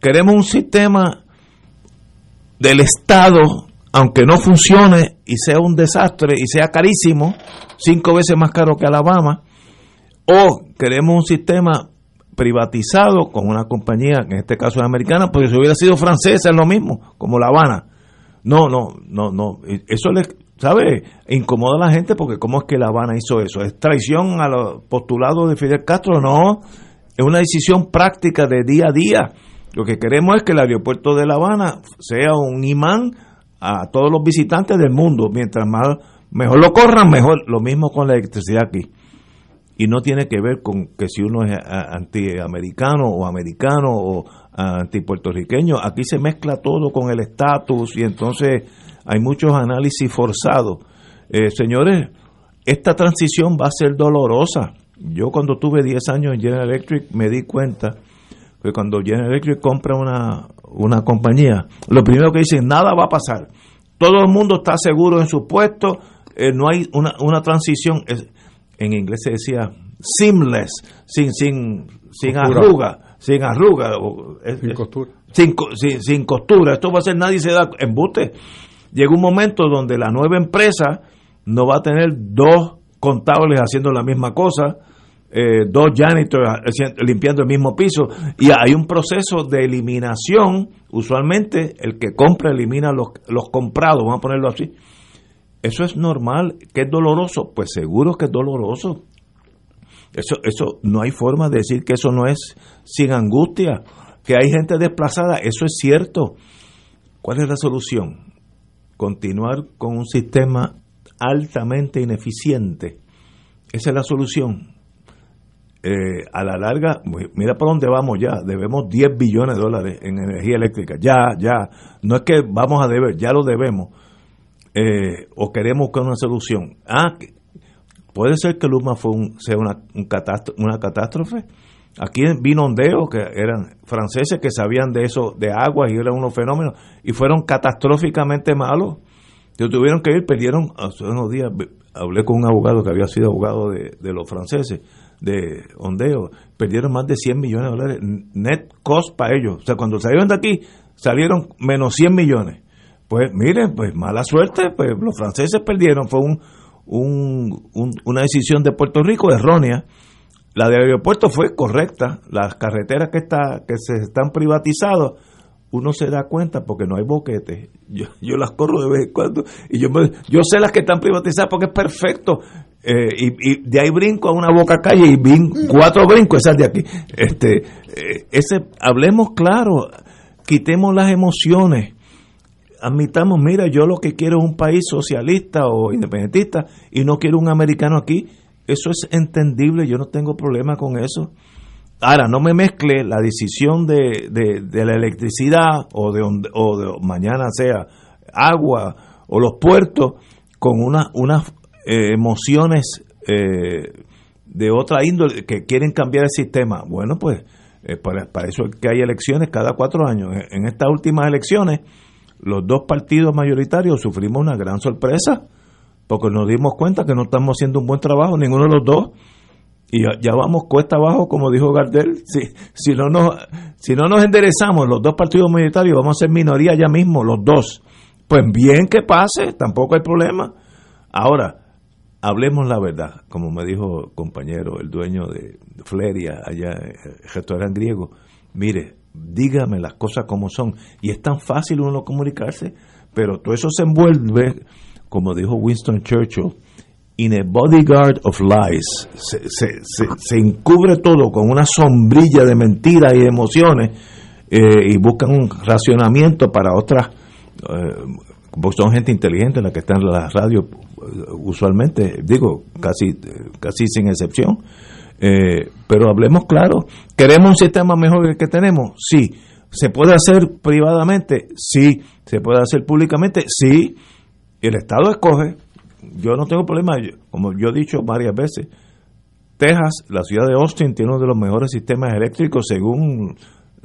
Queremos un sistema del Estado, aunque no funcione y sea un desastre y sea carísimo, cinco veces más caro que Alabama, o queremos un sistema privatizado con una compañía, que en este caso es americana, porque si hubiera sido francesa es lo mismo, como La Habana. No, no, no, no. Eso le, ¿sabe? Incomoda a la gente porque ¿cómo es que La Habana hizo eso? ¿Es traición a los postulados de Fidel Castro? No, es una decisión práctica de día a día. Lo que queremos es que el aeropuerto de La Habana sea un imán a todos los visitantes del mundo. Mientras más mejor lo corran, mejor. Lo mismo con la electricidad aquí y no tiene que ver con que si uno es antiamericano o americano o antipuertorriqueño, aquí se mezcla todo con el estatus y entonces hay muchos análisis forzados. Eh, señores, esta transición va a ser dolorosa. Yo cuando tuve 10 años en General Electric me di cuenta que cuando General Electric compra una, una compañía, lo primero que dicen, nada va a pasar. Todo el mundo está seguro en su puesto, eh, no hay una, una transición en inglés se decía seamless, sin, sin, sin arruga, sin arruga, sin costura. Sin, costura. Esto va a ser, nadie se da embute. Llega un momento donde la nueva empresa no va a tener dos contables haciendo la misma cosa, eh, dos janitors limpiando el mismo piso, y hay un proceso de eliminación. Usualmente el que compra elimina los, los comprados, vamos a ponerlo así eso es normal, que es doloroso, pues seguro que es doloroso. Eso, eso no hay forma de decir que eso no es sin angustia, que hay gente desplazada, eso es cierto. ¿Cuál es la solución? Continuar con un sistema altamente ineficiente. Esa es la solución. Eh, a la larga, mira por dónde vamos ya, debemos 10 billones de dólares en energía eléctrica, ya, ya, no es que vamos a deber, ya lo debemos eh, o queremos buscar una solución. Ah, puede ser que Luma fue sea una, una catástrofe. Aquí vino Ondeo, que eran franceses que sabían de eso, de agua y eran unos fenómenos, y fueron catastróficamente malos. Yo tuvieron que ir, perdieron, hace unos días hablé con un abogado que había sido abogado de, de los franceses, de Ondeo, perdieron más de 100 millones de dólares net cost para ellos. O sea, cuando salieron de aquí, salieron menos 100 millones Pues miren, pues mala suerte, pues los franceses perdieron, fue un, un, una decisión de Puerto Rico errónea. La del aeropuerto fue correcta, las carreteras que, está, que se están privatizadas, uno se da cuenta porque no hay boquetes. Yo, yo las corro de vez en cuando y yo, yo sé las que están privatizadas porque es perfecto. Eh, y, de ahí brinco a una boca calle y cuatro brincos esas de aquí. Este, eh, ese, hablemos claro, quitemos las emociones, admitamos, mira, yo lo que quiero es un país socialista o independentista y no quiero un americano aquí. Eso es entendible, yo no tengo problema con eso. Ahora, no me mezcle la decisión de, de, la electricidad o de, o de mañana sea agua o los puertos con una, unas eh, emociones eh, de otra índole que quieren cambiar el sistema. Bueno, pues eh, para, eso es que hay elecciones cada cuatro años. En estas últimas elecciones, los dos partidos mayoritarios sufrimos una gran sorpresa porque nos dimos cuenta que no estamos haciendo un buen trabajo, ninguno de los dos. Y ya, vamos cuesta abajo, como dijo Gardel. Si, si, no nos, si no nos enderezamos los dos partidos mayoritarios, vamos a ser minoría ya mismo, los dos. Pues bien que pase, tampoco hay problema. Ahora, hablemos la verdad, como me dijo el compañero, el dueño de Fleria, allá, el restaurante griego, mire, dígame las cosas como son. Y es tan fácil uno comunicarse, pero todo eso se envuelve, como dijo Winston Churchill, in a bodyguard of lies. Se, encubre todo con una sombrilla de mentiras y emociones eh, y buscan un racionamiento para otras. Eh, son gente inteligente la que está en la radio usualmente, digo, casi, casi sin excepción. Eh, pero hablemos claro, ¿queremos un sistema mejor que el que tenemos? Sí. ¿Se puede hacer privadamente? Sí. ¿Se puede hacer públicamente? Sí. El Estado escoge. Yo no tengo problema, como yo he dicho varias veces, Texas, la ciudad de Austin, tiene uno de los mejores sistemas eléctricos según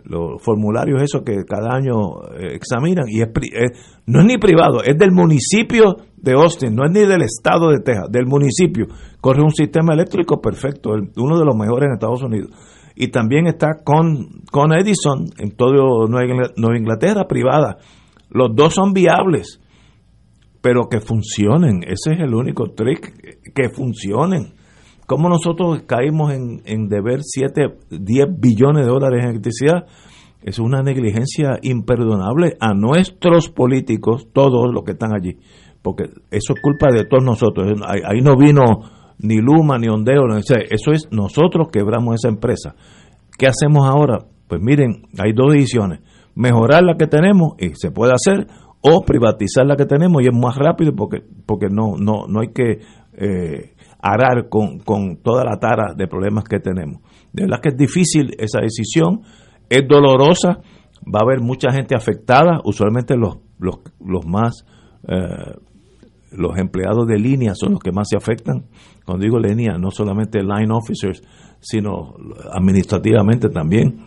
los formularios esos que cada año eh, examinan y es, no es ni privado, es del municipio de Austin, no es ni del estado de Texas, del municipio. Corre un sistema eléctrico perfecto, uno de los mejores en Estados Unidos. Y también está con, con Edison en todo Nueva Inglaterra, privada. Los dos son viables, pero que funcionen. Ese es el único trick, que funcionen. ¿Cómo nosotros caímos en, en deber 7, 10 billones de dólares en electricidad? Es una negligencia imperdonable a nuestros políticos, todos los que están allí, porque eso es culpa de todos nosotros. Ahí, no vino ni Luma, ni Ondeo, eso es nosotros quebramos esa empresa. ¿Qué hacemos ahora? Pues miren, hay dos decisiones, mejorar la que tenemos y se puede hacer, o privatizar la que tenemos y es más rápido porque, porque no, no, no hay que... Eh, arar con, con toda la tara de problemas que tenemos. De verdad que es difícil esa decisión, es dolorosa, va a haber mucha gente afectada, usualmente los, los, los más, eh, los empleados de línea son los que más se afectan. Cuando digo línea, no solamente line officers, sino administrativamente también.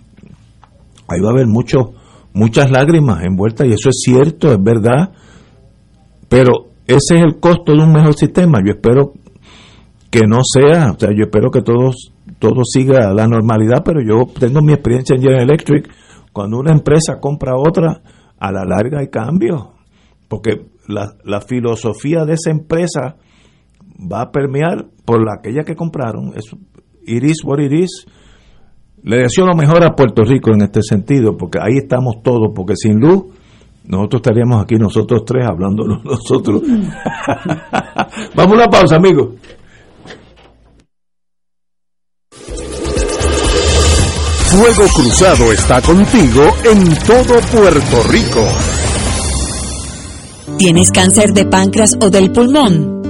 Ahí va a haber mucho, muchas lágrimas envueltas y eso es cierto, es verdad, pero ese es el costo de un mejor sistema. Yo espero que no sea, o sea, yo espero que todo siga a la normalidad, pero yo tengo mi experiencia en General Electric, cuando una empresa compra otra, a la larga hay cambios, porque la, la filosofía de esa empresa va a permear por la, aquella que compraron, es iris what it is. Le deseo lo mejor a Puerto Rico en este sentido, porque ahí estamos todos, porque sin luz nosotros estaríamos aquí nosotros tres hablando nosotros. Vamos a una pausa, amigos. Fuego Cruzado está contigo en todo Puerto Rico. ¿Tienes cáncer de páncreas o del pulmón?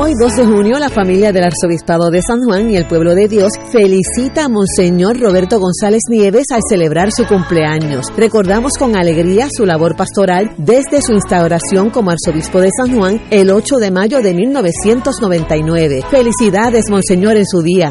Hoy, 2 de junio, la familia del Arzobispado de San Juan y el pueblo de Dios felicita a Monseñor Roberto González Nieves al celebrar su cumpleaños. Recordamos con alegría su labor pastoral desde su instauración como arzobispo de San Juan el 8 de mayo de 1999. Felicidades, Monseñor, en su día.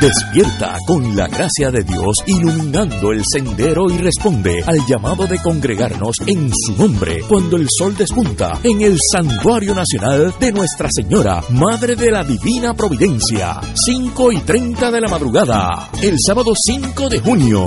Despierta con la gracia de Dios iluminando el sendero y responde al llamado de congregarnos en su nombre cuando el sol despunta en el Santuario Nacional de Nuestra Señora, Madre de la Divina Providencia, 5 y 30 de la madrugada, el sábado 5 de junio.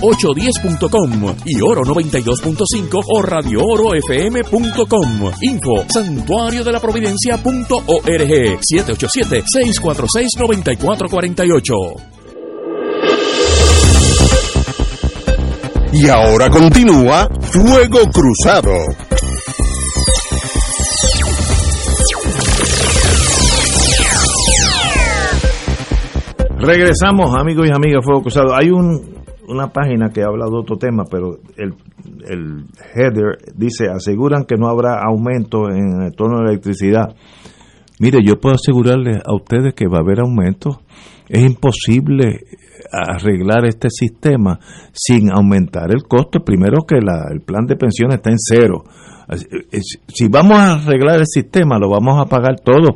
810.com y oro 92.5 o radio radiorofm.com. Info santuario de la providencia.org 787-646-9448. Y ahora continúa Fuego Cruzado. Regresamos, amigos y amigas, Fuego Cruzado. Hay un, una página que habla de otro tema, pero el, el header dice, aseguran que no habrá aumento en el tono de electricidad. Mire, yo puedo asegurarles a ustedes que va a haber aumento. Es imposible arreglar este sistema sin aumentar el costo. Primero que la, el plan de pensión está en cero. Si vamos a arreglar el sistema, lo vamos a pagar todo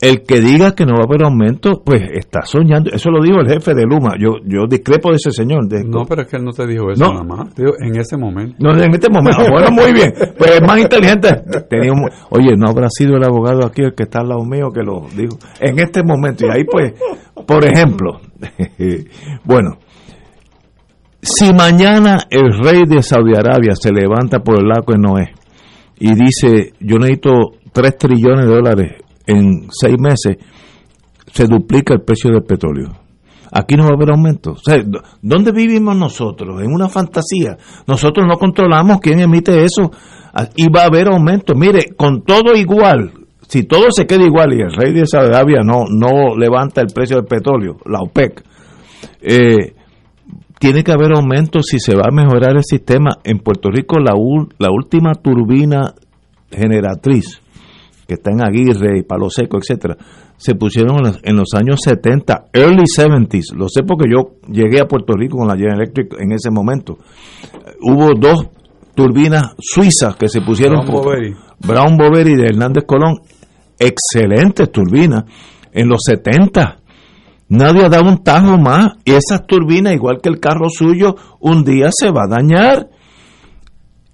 el que diga que no va a haber aumento, pues está soñando. Eso lo dijo el jefe de Luma. Yo yo discrepo de ese señor. no, pero es que él no te dijo eso nada más. en ese momento. No, en este momento. bueno, muy bien. Pues es más inteligente. Tenía oye, no habrá sido el abogado aquí el que está al lado mío que lo dijo. En este momento. Y ahí, pues, por ejemplo, bueno, si mañana el rey de Saudi Arabia se levanta por el lago de Noé y dice, yo necesito 3 trillones de dólares en seis meses se duplica el precio del petróleo. Aquí no va a haber aumento. ¿Dónde vivimos nosotros? En una fantasía. Nosotros no controlamos quién emite eso ah, y va a haber aumento. Mire, con todo igual, si todo se queda igual y el rey de Saudi no, no levanta el precio del petróleo, la OPEC, eh, tiene que haber aumento si se va a mejorar el sistema. En Puerto Rico la, la última turbina generatriz que está en Aguirre y Palo Seco, etcétera, se pusieron en los, años 70, early 70s, lo sé porque yo llegué a Puerto Rico con la General Electric en ese momento. Hubo dos turbinas suizas que se pusieron Brown Boveri. Brown Boveri de Hernández Colón, excelentes turbinas en los 70. Nadie ha dado un tajo más y esas turbinas, igual que el carro suyo, un día se va a dañar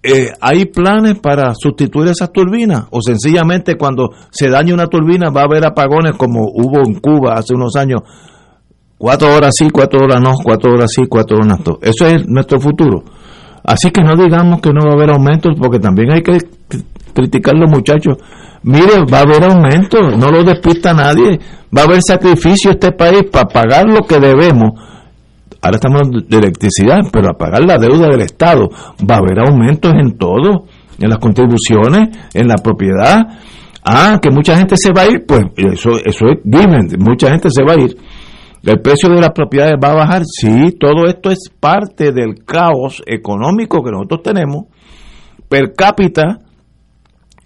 eh, ¿hay planes para sustituir esas turbinas? ¿O sencillamente cuando se dañe una turbina va a haber apagones como hubo en Cuba hace unos años? Cuatro horas sí, cuatro horas no, cuatro horas sí, cuatro horas no. Eso es nuestro futuro. Así que no digamos que no va a haber aumentos, porque también hay que criticar los muchachos. Mire, va a haber aumentos, no lo despista nadie. Va a haber sacrificio este país para pagar lo que debemos Ahora estamos de electricidad, pero a pagar la deuda del Estado va a haber aumentos en todo, en las contribuciones, en la propiedad. Ah, que mucha gente se va a ir, pues eso, eso es given, mucha gente se va a ir. El precio de las propiedades va a bajar. Sí, todo esto es parte del caos económico que nosotros tenemos. Per cápita,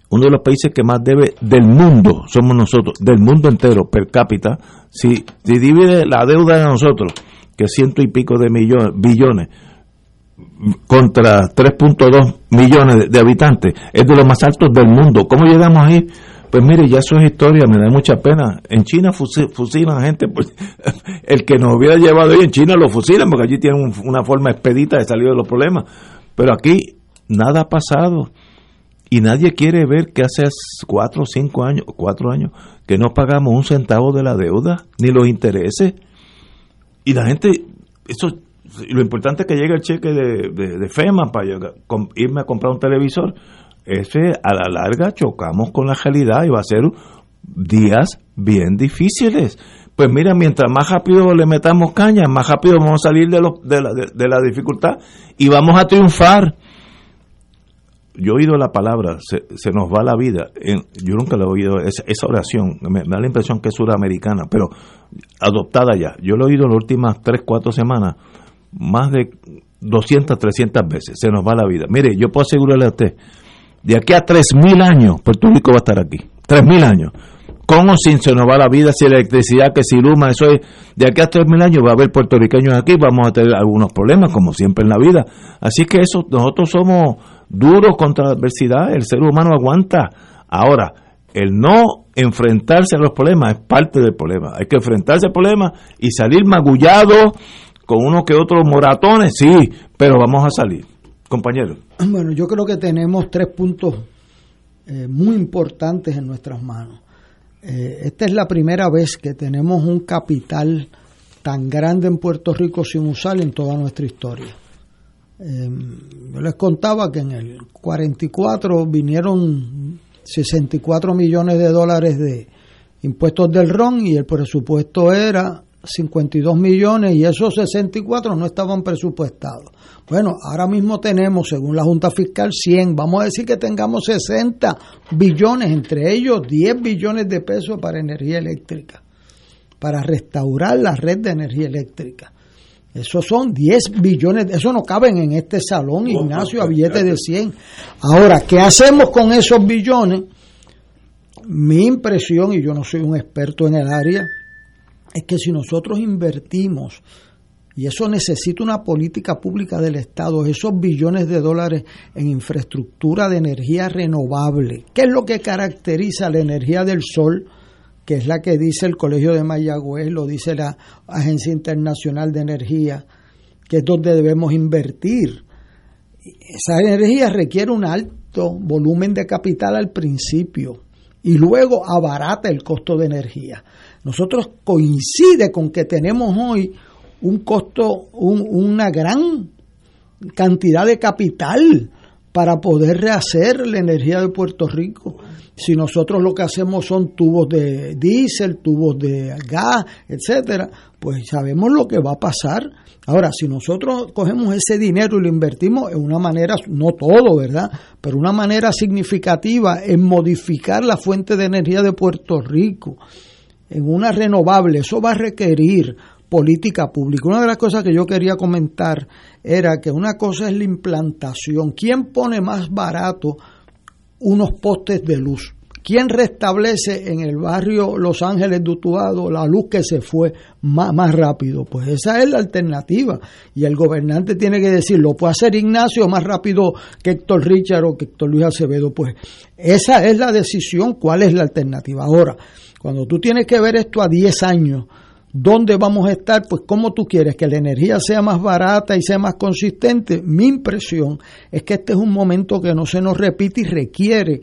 uno de los países que más debe del mundo, somos nosotros, del mundo entero, per cápita. Si, si divide la deuda de nosotros, que ciento y pico de millones, billones, contra 3.2 millones de, habitantes, es de los más altos del mundo. ¿Cómo llegamos ahí? Pues mire, ya eso es historia, me da mucha pena. En China fusilan gente, pues el que nos hubiera llevado ahí en China lo fusilan porque allí tienen una forma expedita de salir de los problemas. Pero aquí nada ha pasado y nadie quiere ver que hace cuatro o cinco años, cuatro años, que no pagamos un centavo de la deuda, ni los intereses. Y la gente, eso lo importante es que llegue el cheque de, de, FEMA para irme a comprar un televisor. Ese a la larga chocamos con la realidad y va a ser días bien difíciles. Pues mira, mientras más rápido le metamos caña, más rápido vamos a salir de, de, la, de, la dificultad y vamos a triunfar. Yo he oído la palabra, se, nos va la vida. yo nunca la he oído, esa, esa oración, me, da la impresión que es suramericana, pero adoptada ya. Yo lo he oído las últimas 3, 4 semanas más de 200, 300 veces. Se nos va la vida. Mire, yo puedo asegurarle a usted, de aquí a 3.000 años, Puerto Rico va a estar aquí. 3.000 años. Con o sin se nos va la vida, si electricidad, que si luma, eso es, de aquí a 3.000 años va a haber puertorriqueños aquí, vamos a tener algunos problemas, como siempre en la vida. Así que eso, nosotros somos duros contra la adversidad, el ser humano aguanta. Ahora, el no enfrentarse a los problemas es parte del problema. Hay que enfrentarse al problema y salir magullado con uno que otros moratones, sí, pero vamos a salir. Compañero. Bueno, yo creo que tenemos tres puntos eh, muy importantes en nuestras manos. Eh, esta es la primera vez que tenemos un capital tan grande en Puerto Rico sin usar en toda nuestra historia. Em, yo les contaba que en el 44 vinieron 64 millones de dólares de impuestos del RON y el presupuesto era 52 millones y esos 64 no estaban presupuestados. Bueno, ahora mismo tenemos, según la Junta Fiscal, 100. Vamos a decir que tengamos 60 billones, entre ellos 10 billones de pesos para energía eléctrica, para restaurar la red de energía eléctrica. Esos son 10 billones, eso no caben en este salón, Ignacio, a billetes de 100. Ahora, ¿qué hacemos con esos billones? Mi impresión, y yo no soy un experto en el área, es que si nosotros invertimos, y eso necesita una política pública del Estado, esos billones de dólares en infraestructura de energía renovable, ¿qué es lo que caracteriza la energía del sol? Que es la que dice el Colegio de Mayagüez, lo dice la Agencia Internacional de Energía, que es donde debemos invertir. Esa energía requiere un alto volumen de capital al principio y luego abarata el costo de energía. Nosotros coincide con que tenemos hoy un costo, una gran cantidad de capital para poder rehacer la energía de Puerto Rico. Si nosotros lo que hacemos son tubos de diésel, tubos de gas, etcétera, pues sabemos lo que va a pasar. Ahora, si nosotros cogemos ese dinero y lo invertimos en una manera, no todo, ¿verdad? Pero una manera significativa en modificar la fuente de energía de Puerto Rico, en una renovable, eso va a requerir política pública. Una de las cosas que yo quería comentar era que una cosa es la implantación. ¿Quién pone más barato unos postes de luz? ¿Quién restablece en el barrio Los Ángeles de Utuado la luz que se fue más, más, rápido? Pues esa es la alternativa. Y el gobernante tiene que decir, ¿lo puede hacer Ignacio más rápido que Héctor Richard o que Héctor Luis Acevedo? Pues esa es la decisión, ¿cuál es la alternativa? Ahora, cuando tú tienes que ver esto a 10 años, ¿dónde vamos a estar? Pues cómo tú quieres que la energía sea más barata y sea más consistente. Mi impresión es que este es un momento que no se nos repite y requiere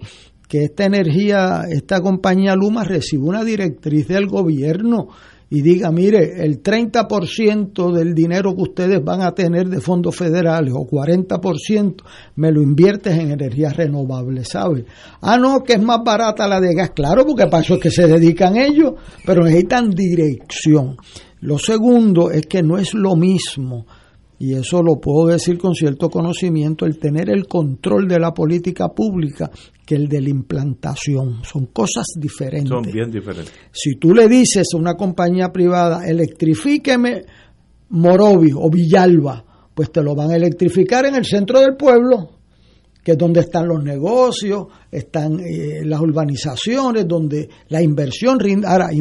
que esta energía, esta compañía Luma reciba una directriz del gobierno y diga, mire, el 30% del dinero que ustedes van a tener de fondos federales o 40% me lo inviertes en energías renovables, ¿sabes? Ah, no, que es más barata la de gas, claro, porque para eso es que se dedican ellos, pero necesitan dirección. Lo segundo es que no es lo mismo y eso lo puedo decir con cierto conocimiento, el tener el control de la política pública que el de la implantación. Son cosas diferentes. Son bien diferentes. Si tú le dices a una compañía privada, electrifíqueme Morovio o Villalba, pues te lo van a electrificar en el centro del pueblo, que es donde están los negocios, están eh, las urbanizaciones, donde la inversión rinda. Ahora,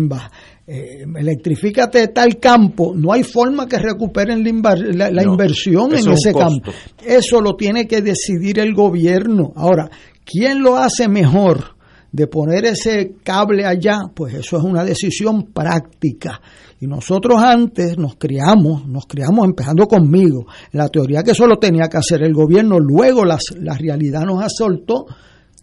eh, electrifícate tal campo, no hay forma que recuperen la, inversión en ese campo. Eso lo tiene que decidir el gobierno. Ahora, ¿quién lo hace mejor? de poner ese cable allá, pues eso es una decisión práctica. Y nosotros antes nos criamos, nos criamos empezando conmigo, la teoría que eso lo tenía que hacer el gobierno, luego la realidad nos asaltó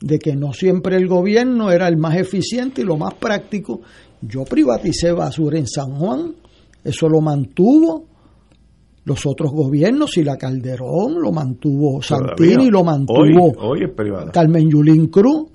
de que no siempre el gobierno era el más eficiente y lo más práctico, yo privaticé basura en San Juan, eso lo mantuvo los otros gobiernos, y la Calderón, lo mantuvo Santini, lo mantuvo Carmen Yulín Cruz.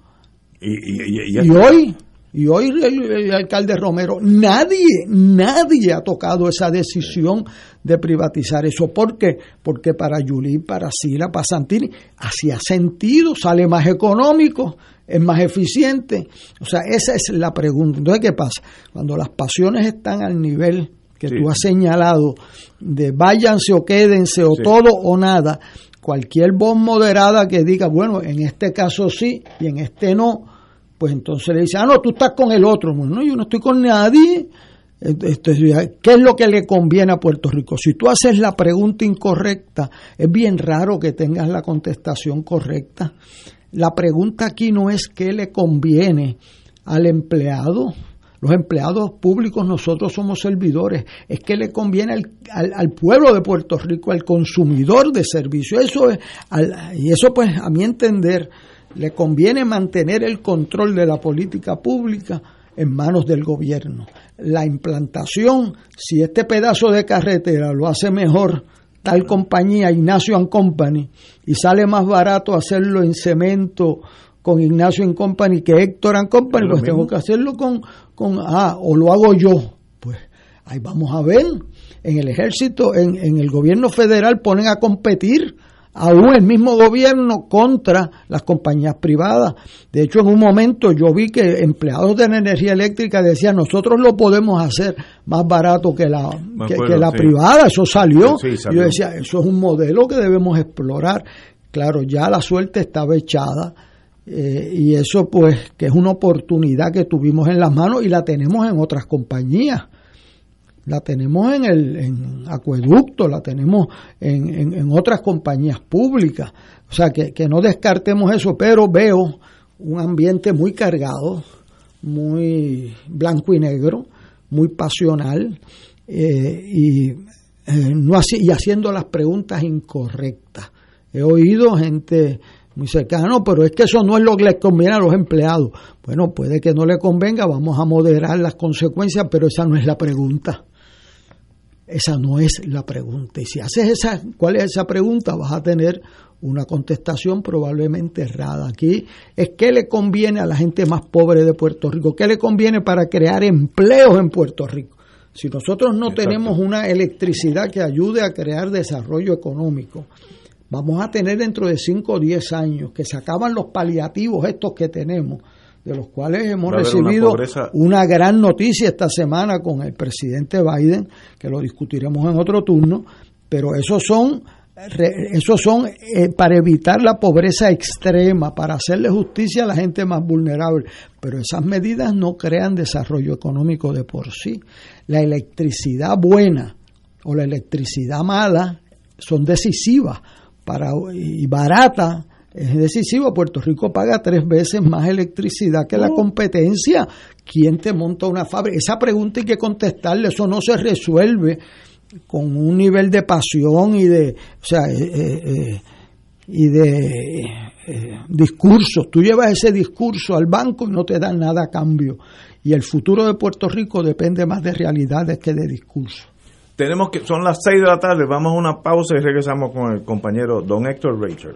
Y, hoy, y hoy el, alcalde Romero, nadie, nadie ha tocado esa decisión de privatizar eso. ¿Por qué? Porque para Yulín, para Sila, para Santini, hacía sentido, sale más económico es más eficiente. O sea, esa es la pregunta. Entonces, ¿qué pasa? Cuando las pasiones están al nivel que tú has señalado de váyanse o quédense o todo o nada, cualquier voz moderada que diga, bueno, en este caso sí y en este no, pues entonces le dice, ah, no, tú estás con el otro. no, yo no estoy con nadie. ¿Qué es lo que le conviene a Puerto Rico? Si tú haces la pregunta incorrecta, es bien raro que tengas la contestación correcta. La pregunta aquí no es qué le conviene al empleado. Los empleados públicos nosotros somos servidores. Es que le conviene al, al, pueblo de Puerto Rico, al consumidor de servicios. Eso es, y eso pues a mi entender le conviene mantener el control de la política pública en manos del gobierno. La implantación, si este pedazo de carretera lo hace mejor tal compañía, Ignacio and Company, y sale más barato hacerlo en cemento con Ignacio and Company que Héctor and Company, pues tengo que hacerlo con, con, ah, o lo hago yo. Pues ahí vamos a ver, en el ejército, en, en el gobierno federal ponen a competir aún el mismo gobierno contra las compañías privadas. De hecho, en un momento yo vi que empleados de la energía eléctrica decían, nosotros lo podemos hacer más barato que la, que, la privada, eso salió. Yo decía, eso es un modelo que debemos explorar. Claro, ya la suerte estaba echada. Eh, y eso pues que es una oportunidad que tuvimos en las manos y la tenemos en otras compañías la tenemos en el en acueducto, la tenemos en, en, otras compañías públicas. O sea, que, que, no descartemos eso, pero veo un ambiente muy cargado, muy blanco y negro, muy pasional eh, y, eh, no y haciendo las preguntas incorrectas. He oído gente muy cercana, pero es que eso no es lo que les conviene a los empleados. Bueno, puede que no le convenga, vamos a moderar las consecuencias, pero esa no es la pregunta. Esa no es la pregunta. Y si haces esa, ¿cuál es esa pregunta? Vas a tener una contestación probablemente errada. Aquí es qué le conviene a la gente más pobre de Puerto Rico, qué le conviene para crear empleos en Puerto Rico. Si nosotros no tenemos una electricidad que ayude a crear desarrollo económico, vamos a tener dentro de 5 o 10 años que se acaban los paliativos estos que tenemos de los cuales hemos recibido una, gran noticia esta semana con el presidente Biden, que lo discutiremos en otro turno, pero esos son esos son eh, para evitar la pobreza extrema, para hacerle justicia a la gente más vulnerable. Pero esas medidas no crean desarrollo económico de por sí. La electricidad buena o la electricidad mala son decisivas para, y barata es decisivo. Puerto Rico paga tres veces más electricidad que la oh. competencia. ¿Quién te monta una fábrica? Esa pregunta hay que contestarle. Eso no se resuelve con un nivel de pasión y de, o sea, eh, eh, eh, y de discursos. Tú llevas ese discurso al banco y no te dan nada a cambio. Y el futuro de Puerto Rico depende más de realidades que de discursos. Tenemos que, son las seis de la tarde, vamos a una pausa y regresamos con el compañero don Héctor Richard.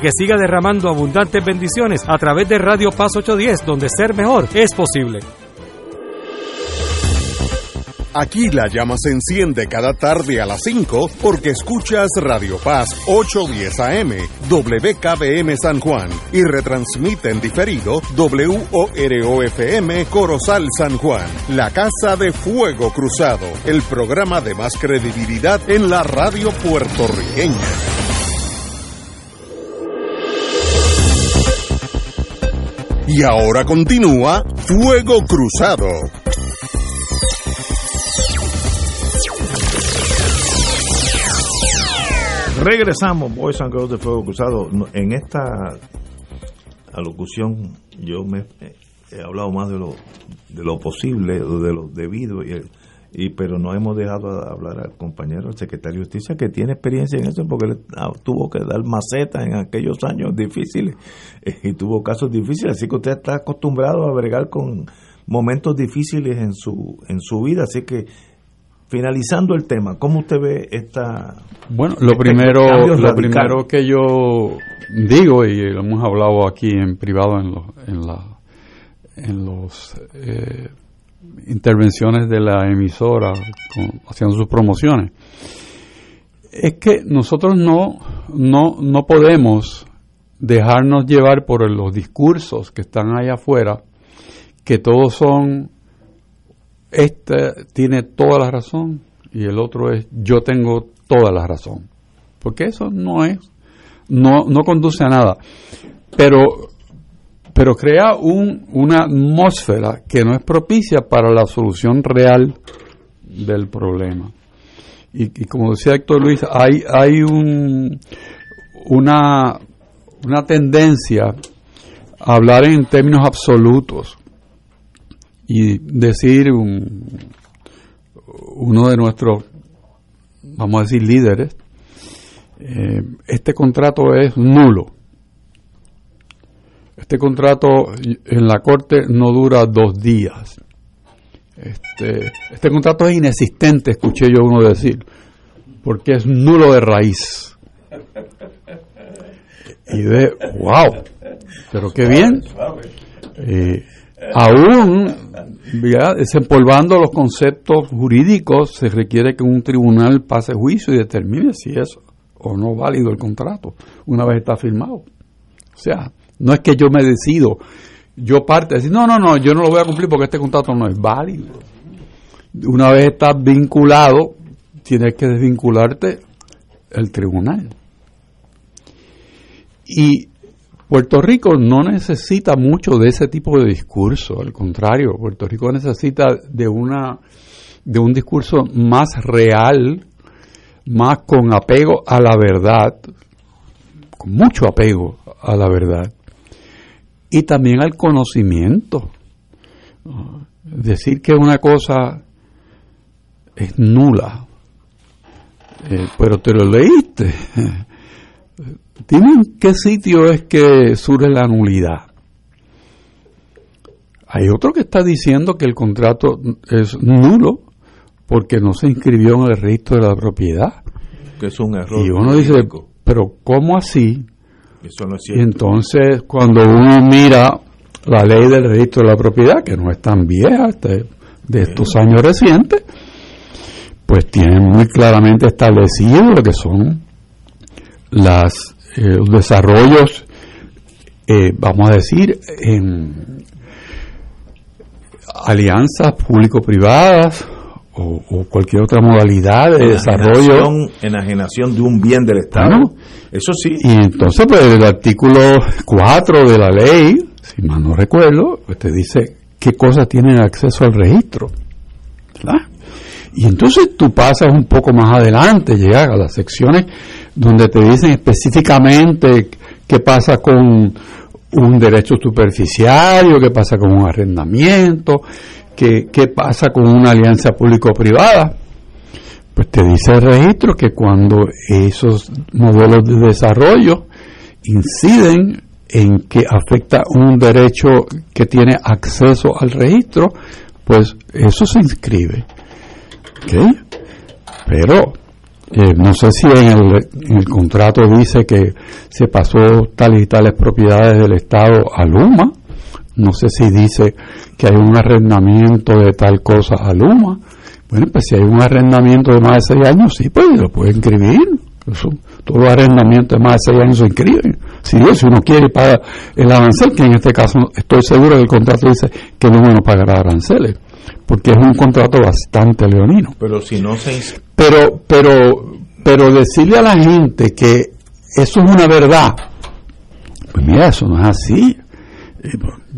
que siga derramando abundantes bendiciones a través de Radio Paz 810, donde ser mejor es posible. Aquí la llama se enciende cada tarde a las 5 porque escuchas Radio Paz 810 AM, WKBM San Juan y retransmite en diferido WOROFM Corozal San Juan, la Casa de Fuego Cruzado, el programa de más credibilidad en la radio puertorriqueña. Y ahora continúa Fuego Cruzado. Regresamos, Boys and Girls de Fuego Cruzado. En esta alocución yo me he hablado más de lo de lo posible, de lo debido, y, y pero no hemos dejado de hablar al compañero, el secretario de Justicia, que tiene experiencia en eso porque le, ah, tuvo que dar maceta en aquellos años difíciles. Eh, y tuvo casos difíciles, así que usted está acostumbrado a bregar con momentos difíciles en su en su vida, así que finalizando el tema, ¿cómo usted ve esta Bueno, lo primero, lo primero que yo digo y lo hemos hablado aquí en privado en los en la en los eh, intervenciones de la emisora haciendo sus promociones. Es que nosotros no no no podemos dejarnos llevar por los discursos que están allá afuera que todos son este tiene toda la razón y el otro es yo tengo toda la razón. Porque eso no es no no conduce a nada. Pero pero crea un, una atmósfera que no es propicia para la solución real del problema y, como decía Héctor Luis hay hay un una una tendencia a hablar en términos absolutos y decir un, uno de nuestros, vamos a decir, líderes, eh, este contrato es nulo. Este contrato en la corte no dura dos días. Este, este contrato es inexistente, escuché yo uno decir, porque es nulo de raíz. Y de, wow, pero qué bien. Aún ya, desempolvando los conceptos jurídicos, se requiere que un tribunal pase juicio y determine si es o no válido el contrato, una vez está firmado. O sea, no es que yo me decido, yo parte de decir, no, no, no, yo no lo voy a cumplir porque este contrato no es válido. una vez estás vinculado, tienes que desvincularte el tribunal. Y Puerto Rico no necesita mucho de ese tipo de discurso, al contrario, Puerto Rico necesita de una de un discurso más real, más con apego a la verdad, con mucho apego a la verdad, y también al conocimiento. Decir que una cosa es nula, eh, pero te lo leíste. Dime en qué sitio es que surge la nulidad. Hay otro que está diciendo que el contrato es nulo porque no se inscribió en el registro de la propiedad. Que es un error. Y uno dice, pero ¿cómo así? Eso no es Y entonces cuando uno mira la ley del registro de la propiedad, que no es tan vieja, este, de estos años recientes, pues tiene muy claramente establecido lo que son las, eh, los desarrollos, eh, vamos a decir, en alianzas público-privadas o, o cualquier otra modalidad de desarrollo. Enajenación, de un bien del Estado. Bueno, Eso sí. Y entonces, pues el artículo 4 de la ley, si mal no recuerdo, pues te dice qué cosas tienen acceso al registro. ¿verdad? Y entonces tú pasas un poco más adelante, llegas a las secciones donde te dicen específicamente qué pasa con un derecho superficiario, qué pasa con un arrendamiento, qué, qué pasa con una alianza público-privada. Pues te dice el registro que cuando esos modelos de desarrollo inciden en que afecta un derecho que tiene acceso al registro, pues eso se inscribe. ¿Ok? Pero eh, no sé si en el, en el contrato dice que se pasó tales y tales propiedades del Estado a Luma. No sé si dice que hay un arrendamiento de tal cosa a Luma. Bueno, pues si hay un arrendamiento de más de seis años, sí, pues lo puede inscribir. Eso, todos los arrendamientos de más de seis años se inscriben. Si, si uno quiere pagar el arancel, que en este caso estoy seguro que el contrato dice que Luma no pagará aranceles, porque es un contrato bastante leonino. Pero si no se Pero, pero, pero decirle a la gente que eso es una verdad, pues mira, eso no es así.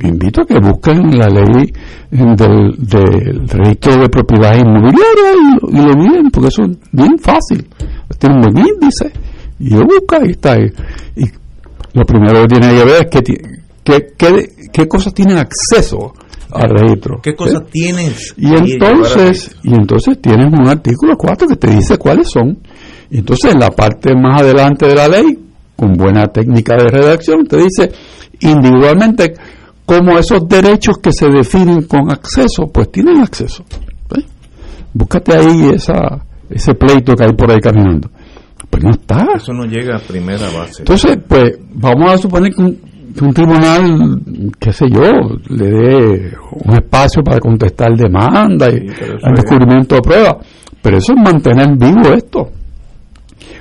Invito a que busquen la ley eh, del, del registro de propiedad inmobiliaria y, lo- y lo miren, porque eso es bien fácil. Tiene un buen índice y lo busca y está ahí. Y lo primero que tiene que ver es qué, ti- qué, qué, cosas tienen acceso al registro. ¿Qué cosas tienes? Y entonces, y entonces tienes un artículo 4 que te dice cuáles son. Y entonces en la parte más adelante de la ley, con buena técnica de redacción, te dice individualmente cómo esos derechos que se definen con acceso, pues tienen acceso. ¿Ves? Búscate ahí esa, ese pleito que hay por ahí caminando. Pues no está. Eso no llega a primera base. Entonces, pues vamos a suponer que un, que un tribunal, qué sé yo, le dé un espacio para contestar demanda y eso el es- descubrimiento de pruebas. Pero eso es mantener vivo esto.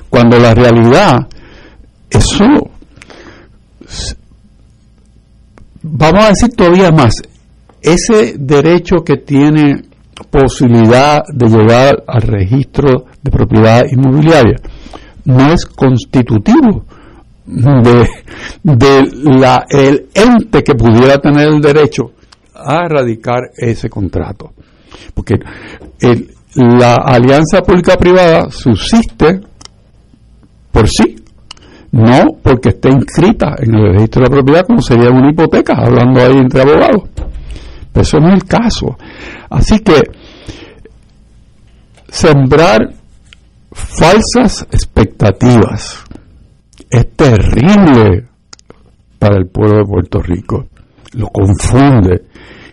Cuando la realidad, eso, vamos a decir todavía más, ese derecho que tiene posibilidad de llegar al registro de propiedad inmobiliaria no es constitutivo de, de la, el ente que pudiera tener el derecho a erradicar ese contrato. Porque el- la alianza pública-privada subsiste por sí, no porque esté inscrita en el registro de la propiedad como sería una hipoteca, hablando ahí entre abogados. Pero eso no es el caso. Así que sembrar falsas expectativas es terrible para el pueblo de Puerto Rico. Lo confunde.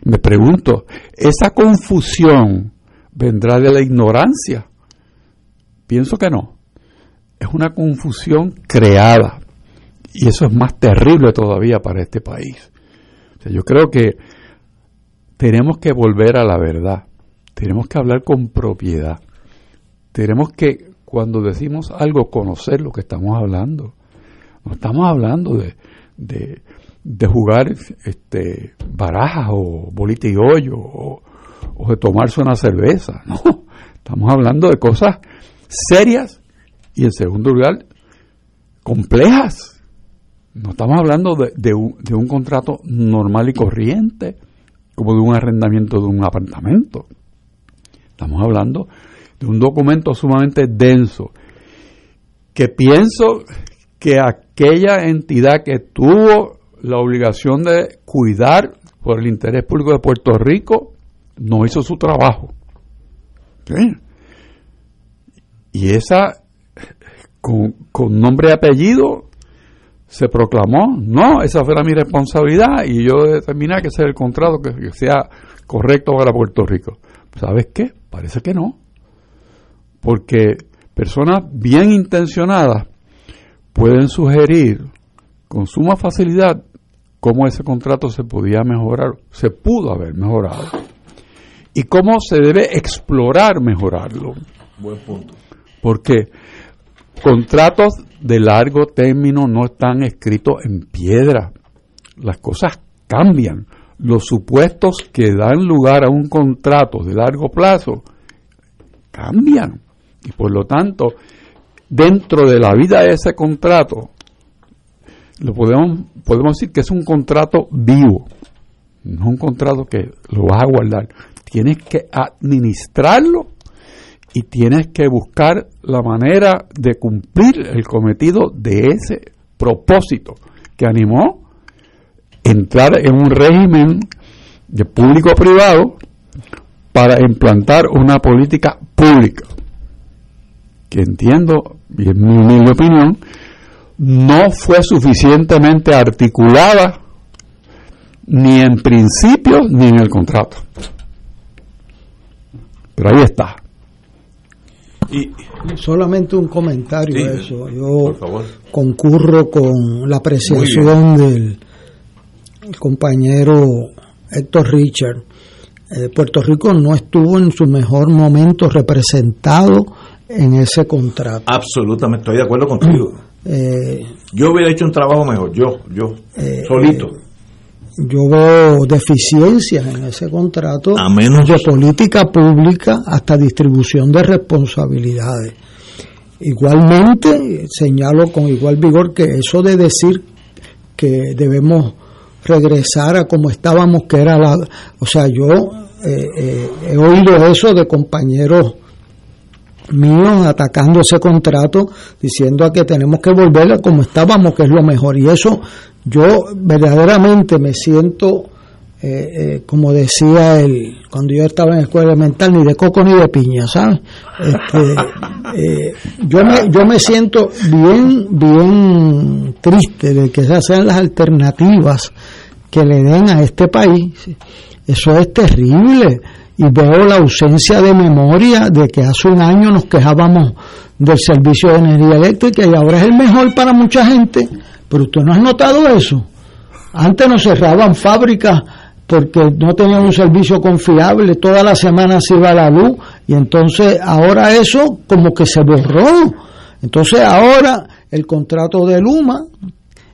Me pregunto, ¿esa confusión vendrá de la ignorancia? Pienso que no. Es una confusión creada. Y eso es más terrible todavía para este país. Yo creo que tenemos que volver a la verdad. Tenemos que hablar con propiedad. Tenemos que, cuando decimos algo, conocer lo que estamos hablando. No estamos hablando de, de, de jugar este, barajas o bolita y hoyo o de tomarse una cerveza. No, estamos hablando de cosas serias y en segundo lugar complejas. No estamos hablando de, de, un, de un contrato normal y corriente, como de un arrendamiento de un apartamento. Estamos hablando de un documento sumamente denso, que pienso que aquella entidad que tuvo la obligación de cuidar por el interés público de Puerto Rico no hizo su trabajo. Y esa, con, con, nombre y apellido, se proclamó, no, esa fue mi responsabilidad y yo determiné que ese es el contrato que, que sea correcto para Puerto Rico. ¿Sabes qué? Parece que no. Porque personas bien intencionadas pueden sugerir con suma facilidad cómo ese contrato se podía mejorar, se pudo haber mejorado y cómo se debe explorar mejorarlo. Buen punto. Porque contratos de largo término no están escritos en piedra. Las cosas cambian. Los supuestos que dan lugar a un contrato de largo plazo cambian. Y por lo tanto, dentro de la vida de ese contrato, lo podemos, podemos decir que es un contrato vivo, no un contrato que lo vas a guardar. Tienes que administrarlo y tienes que buscar la manera de cumplir el cometido de ese propósito que animó entrar en un régimen de público-privado para implantar una política pública que entiendo, y en mi opinión, no fue suficientemente articulada ni en principio ni en el contrato. Pero ahí está. Y solamente un comentario a eso. Yo concurro con la apreciación del compañero Héctor Richard. Eh, Puerto Rico no estuvo en su mejor momento representado en ese contrato. Absolutamente, estoy de acuerdo contigo. Eh, yo hubiera hecho un trabajo mejor, yo, yo, eh, solito. Yo veo deficiencias en ese contrato A menos de política pública hasta distribución de responsabilidades. Igualmente, señalo con igual vigor que eso de decir que debemos regresar a como estábamos, que era la... O sea, yo eh, he oído eso de compañeros míos atacando ese contrato, diciendo a que tenemos que volver como estábamos, que es lo mejor. Y eso yo verdaderamente me siento, eh, eh, como decía él, cuando yo estaba en la escuela elemental, ni de coco ni de piña, ¿sabes? Este, eh, yo, me, yo me siento bien, bien triste de que esas sean las alternativas que le den a este país. Eso es terrible y veo la ausencia de memoria de que hace un año nos quejábamos del servicio de energía eléctrica y ahora es el mejor para mucha gente. Pero usted no ha notado eso. Antes nos cerraban fábricas porque no tenían un servicio confiable, toda la semana se iba la luz y entonces ahora eso como que se borró. Entonces ahora el contrato de Luma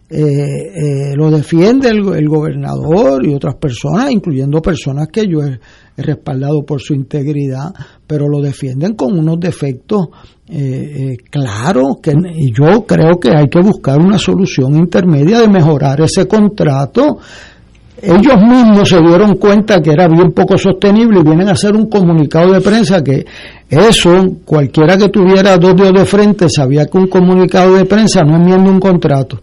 eh, eh, lo defiende el, gobernador y otras personas, incluyendo personas que yo he, respaldado por su integridad, pero lo defienden con unos defectos eh, claros que, y yo creo que hay que buscar una solución intermedia de mejorar ese contrato. Ellos mismos se dieron cuenta que era bien poco sostenible y vienen a hacer un comunicado de prensa que eso, cualquiera que tuviera dos dedos de frente sabía que un comunicado de prensa no enmienda un contrato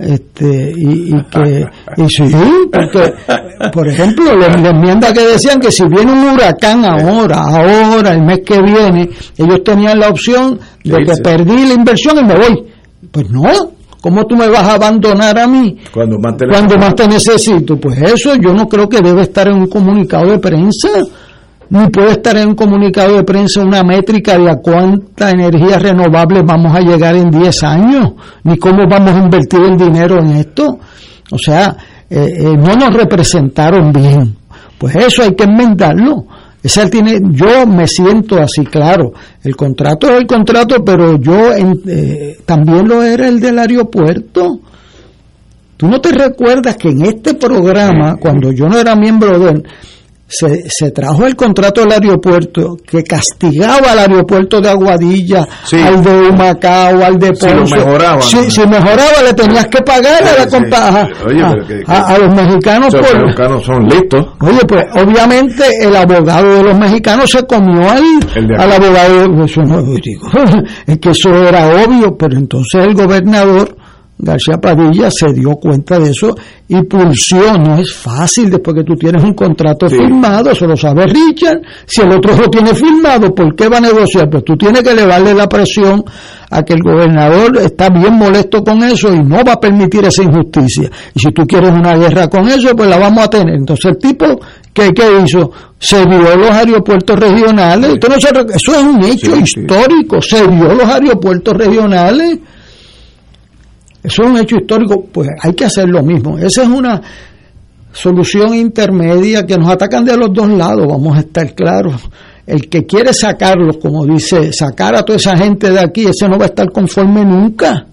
este y, que y sí porque por ejemplo la, enmienda que decían que si viene un huracán ahora ahora el mes que viene ellos tenían la opción de que perdí la inversión y me voy. Pues no ¿Cómo tú me vas a abandonar a mí cuando más te, cuando más te necesito? Pues eso yo no creo que debe estar en un comunicado de prensa ni puede estar en un comunicado de prensa una métrica de a cuánta energía renovable vamos a llegar en 10 años, ni cómo vamos a invertir el dinero en esto. O sea, eh, eh, no nos representaron bien. Pues eso hay que enmendarlo. Ese tiene, yo me siento así, claro. El contrato es el contrato, pero yo eh, también lo era el del aeropuerto. ¿Tú no te recuerdas que en este programa, cuando yo no era miembro de él, se, se, trajo el contrato del aeropuerto que castigaba al aeropuerto de Aguadilla, al de Humacao, al de Ponce. Si mejoraba. Si, si, mejoraba, le tenías que pagar a, la compa, Oye, a, que, a, a, los mexicanos. Los por, mexicanos son listos. Oye, pues obviamente el abogado de los mexicanos se comió al, al abogado. Eso no, digo, es que eso era obvio, pero entonces el gobernador García Padilla se dio cuenta de eso y pulsió. No es fácil después que tú tienes un contrato sí. firmado, eso lo sabe Richard. Si el otro lo tiene firmado, ¿por qué va a negociar? Pues tú tienes que elevarle la presión a que el gobernador está bien molesto con eso y no va a permitir esa injusticia. Y si tú quieres una guerra con eso, pues la vamos a tener. Entonces el tipo, ¿qué, qué hizo? Se vio los aeropuertos regionales. Sí. No se, eso es un hecho sí, histórico. Se vio los aeropuertos regionales. Eso es un hecho histórico, pues hay que hacer lo mismo. Esa es una solución intermedia que nos atacan de los dos lados, vamos a estar claros. El que quiere sacarlos, como dice, sacar a toda esa gente de aquí, ese no va a estar conforme nunca,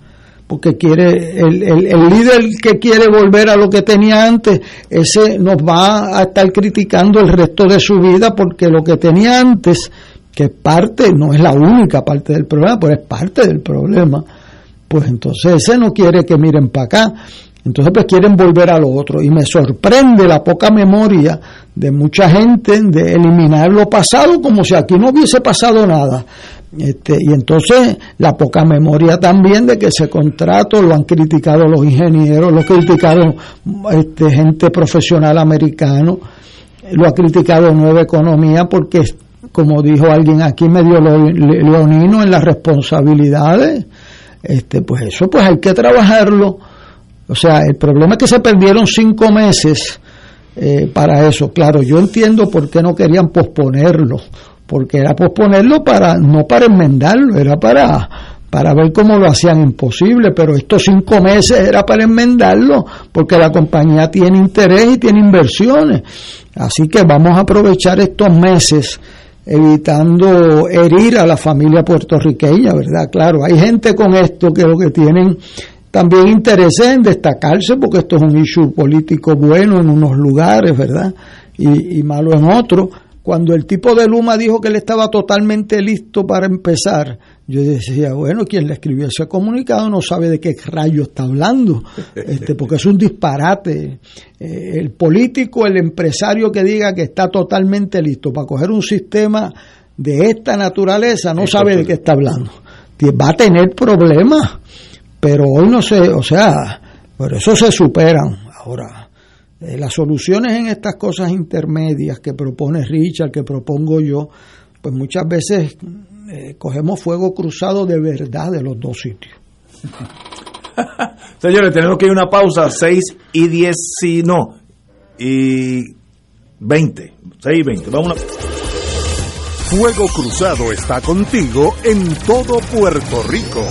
porque quiere el, el, el líder que quiere volver a lo que tenía antes, ese nos va a estar criticando el resto de su vida, porque lo que tenía antes, que parte, no es la única parte del problema, pero es parte del problema pues entonces ese no quiere que miren para acá. Entonces pues quieren volver a lo otro. Y me sorprende la poca memoria de mucha gente de eliminar lo pasado como si aquí no hubiese pasado nada. Este, y entonces la poca memoria también de que ese contrato lo han criticado los ingenieros, lo criticaron este, gente profesional americano, lo ha criticado Nueva Economía porque, como dijo alguien aquí, medio leonino en las responsabilidades este, pues eso pues hay que trabajarlo. O sea, el problema es que se perdieron cinco meses eh, para eso. Claro, yo entiendo por qué no querían posponerlo, porque era posponerlo para no para enmendarlo, era para para ver cómo lo hacían imposible, pero estos cinco meses era para enmendarlo, porque la compañía tiene interés y tiene inversiones. Así que vamos a aprovechar estos meses evitando herir a la familia puertorriqueña, ¿verdad? Claro, hay gente con esto que lo que tienen también interés en destacarse porque esto es un issue político bueno en unos lugares, ¿verdad? Y, y malo en otros. Cuando el tipo de Luma dijo que él estaba totalmente listo para empezar, yo decía, bueno, quien le escribió ese comunicado no sabe de qué rayo está hablando, este, porque es un disparate. Eh, el político, el empresario que diga que está totalmente listo para coger un sistema de esta naturaleza no sabe de qué está hablando. Va a tener problemas, pero hoy no sé, o sea, por eso se superan. Ahora, eh, las soluciones en estas cosas intermedias que propone Richard, que propongo yo, pues muchas veces eh, cogemos fuego cruzado de verdad de los dos sitios. Señores, tenemos que ir a una pausa, 6 y 10, si no, y 20, 6 y 20, vamos a... Fuego Cruzado está contigo en todo Puerto Rico.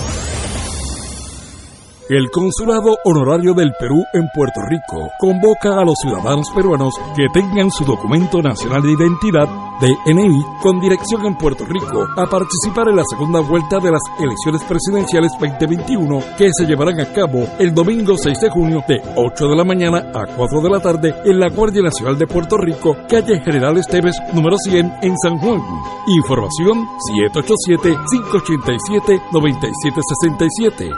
El Consulado Honorario del Perú en Puerto Rico convoca a los ciudadanos peruanos que tengan su documento nacional de identidad DNI con dirección en Puerto Rico a participar en la segunda vuelta de las elecciones presidenciales 2021 que se llevarán a cabo el domingo 6 de junio de 8 de la mañana a 4 de la tarde en la Guardia Nacional de Puerto Rico, calle General Esteves número 100 en San Juan. Información 787-587-9767.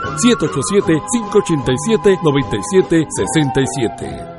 787-587-9767.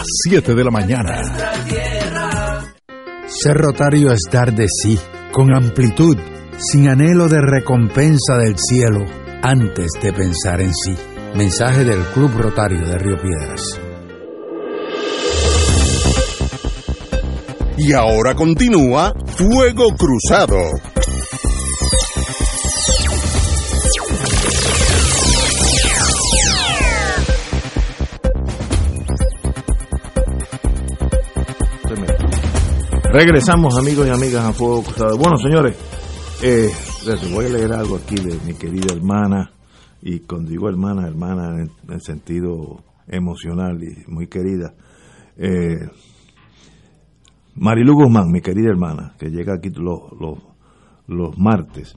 las 7 de la mañana. Ser rotario es dar de sí, con amplitud, sin anhelo de recompensa del cielo, antes de pensar en sí. Mensaje del Club Rotario de Río Piedras. Y ahora continúa Fuego Cruzado. Regresamos, amigos y amigas, a Fuego Cruzado. Bueno, señores, eh, les voy a leer algo aquí de mi querida hermana, y cuando digo hermana, hermana en el sentido emocional y muy querida. Eh, Marilu Guzmán, mi querida hermana, que llega aquí los, los, los martes.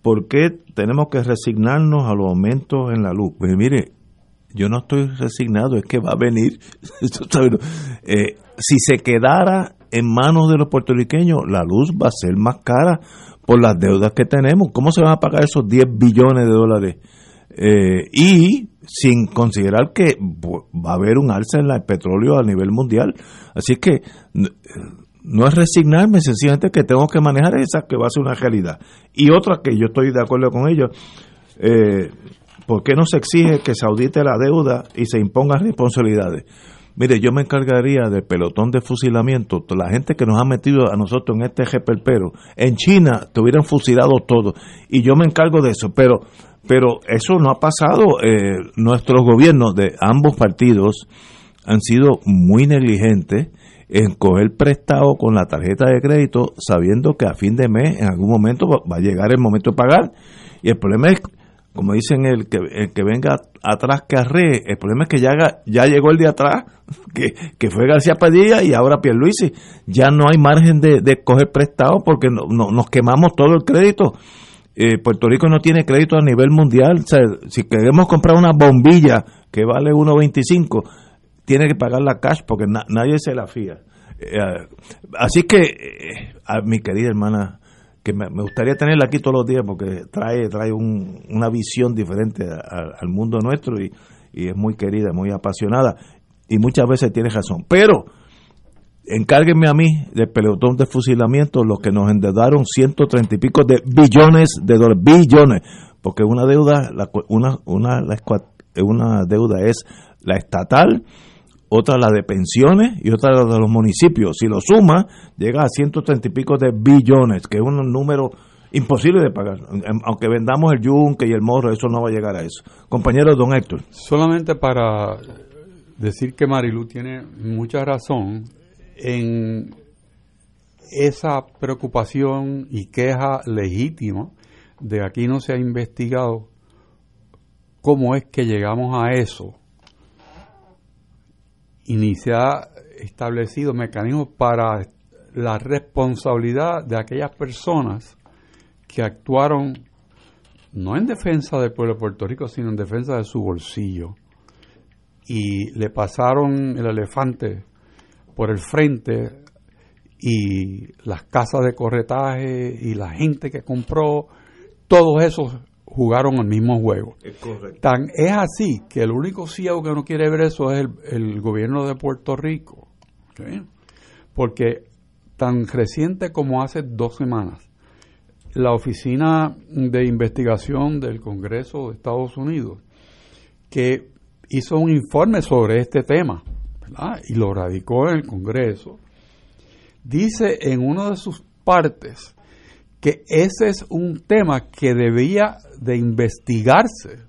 ¿Por qué tenemos que resignarnos a los aumentos en la luz? Pues mire, yo no estoy resignado, es que va a venir. si se quedara en manos de los puertorriqueños, la luz va a ser más cara por las deudas que tenemos. ¿Cómo se van a pagar esos 10 billones de dólares? Eh, y sin considerar que va a haber un alza en el petróleo a nivel mundial. Así que no es resignarme, sencillamente que tengo que manejar esa que va a ser una realidad. Y otra que yo estoy de acuerdo con ellos, eh, ¿por qué no se exige que se audite la deuda y se impongan responsabilidades? Mire, yo me encargaría del pelotón de fusilamiento, la gente que nos ha metido a nosotros en este pero En China te hubieran fusilado todo y yo me encargo de eso, pero pero eso no ha pasado. Eh, nuestros gobiernos de ambos partidos han sido muy negligentes en coger prestado con la tarjeta de crédito sabiendo que a fin de mes en algún momento va a llegar el momento de pagar. Y el problema es, como dicen, el que, el que venga atrás que arree. El problema es que ya, ya llegó el de atrás, que, que fue García Padilla y ahora Pierluisi. Ya no hay margen de, de coger prestado porque no, nos quemamos todo el crédito. Eh, Puerto Rico no tiene crédito a nivel mundial. O sea, si queremos comprar una bombilla que vale 1.25, tiene que pagar la cash porque nadie se la fía. Eh, así que, eh, mi querida hermana, que me, gustaría tenerla aquí todos los días porque trae, trae una visión diferente al mundo nuestro y, es muy querida, muy apasionada y muchas veces tiene razón. Pero encárguenme a mí del pelotón de fusilamiento los que nos endeudaron 130 y pico de billones de dólares, billones, porque una deuda, una, una, una deuda es la estatal, otra la de pensiones y otra la de los municipios. Si lo suma, llega a 130 y pico de billones, que es un número imposible de pagar. Aunque vendamos el yunque y el morro, eso no va a llegar a eso. Compañero don Héctor. Solamente para decir que Marilu tiene mucha razón en esa preocupación y queja legítima de aquí no se ha investigado cómo es que llegamos a eso y se ha establecido mecanismos para la responsabilidad de aquellas personas que actuaron no en defensa del pueblo de Puerto Rico, sino en defensa de su bolsillo. Y le pasaron el elefante por el frente y las casas de corretaje y la gente que compró, todos esos jugaron el mismo juego. Es Tan es así que el único ciego que no quiere ver eso es el, gobierno de Puerto Rico. Porque tan reciente como hace dos semanas, la Oficina de Investigación del Congreso de Estados Unidos, que hizo un informe sobre este tema, y lo radicó en el Congreso, dice en una de sus partes que ese es un tema que debía de investigarse,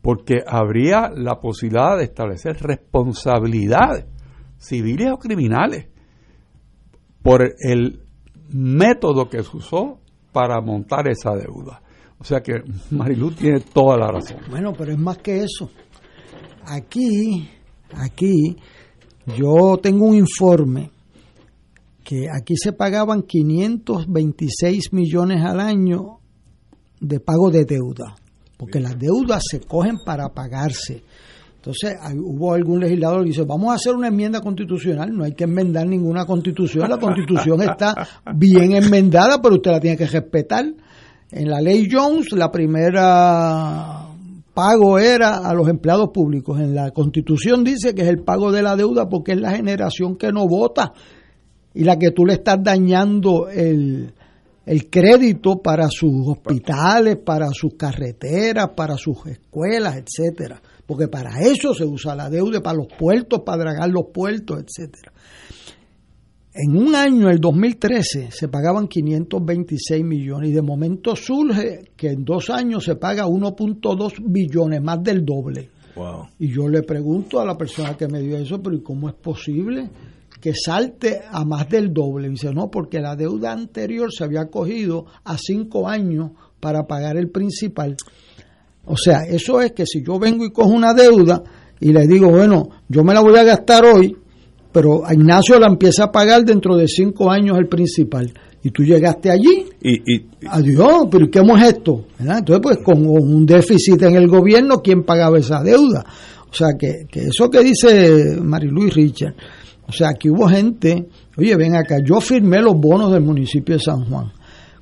porque habría la posibilidad de establecer responsabilidades civiles o criminales por el método que se usó para montar esa deuda. O sea que Marilu tiene toda la razón. Bueno, pero es más que eso. Aquí Aquí yo tengo un informe que aquí se pagaban 526 millones al año de pago de deuda, porque las deudas se cogen para pagarse. Entonces hubo algún legislador que dice, vamos a hacer una enmienda constitucional, no hay que enmendar ninguna constitución, la constitución está bien enmendada, pero usted la tiene que respetar. En la ley Jones, la primera pago era a los empleados públicos. En la constitución dice que es el pago de la deuda porque es la generación que no vota y la que tú le estás dañando el, el crédito para sus hospitales, para sus carreteras, para sus escuelas, etcétera, porque para eso se usa la deuda, para los puertos, para dragar los puertos, etcétera. En un año, el 2013, se pagaban 526 millones y de momento surge que en dos años se paga 1.2 billones, más del doble. Y yo le pregunto a la persona que me dio eso, pero ¿y cómo es posible que salte a más del doble? Y dice, no, porque la deuda anterior se había cogido a cinco años para pagar el principal. O sea, eso es que si yo vengo y cojo una deuda y le digo, bueno, yo me la voy a gastar hoy, pero a Ignacio la empieza a pagar dentro de cinco años el principal. Y tú llegaste allí, y, adiós, pero ¿qué hemos esto? Entonces, pues con un déficit en el gobierno, ¿quién pagaba esa deuda? O sea, que, que eso que dice Mariluis Richard, o sea, que hubo gente, oye, ven acá, yo firmé los bonos del municipio de San Juan.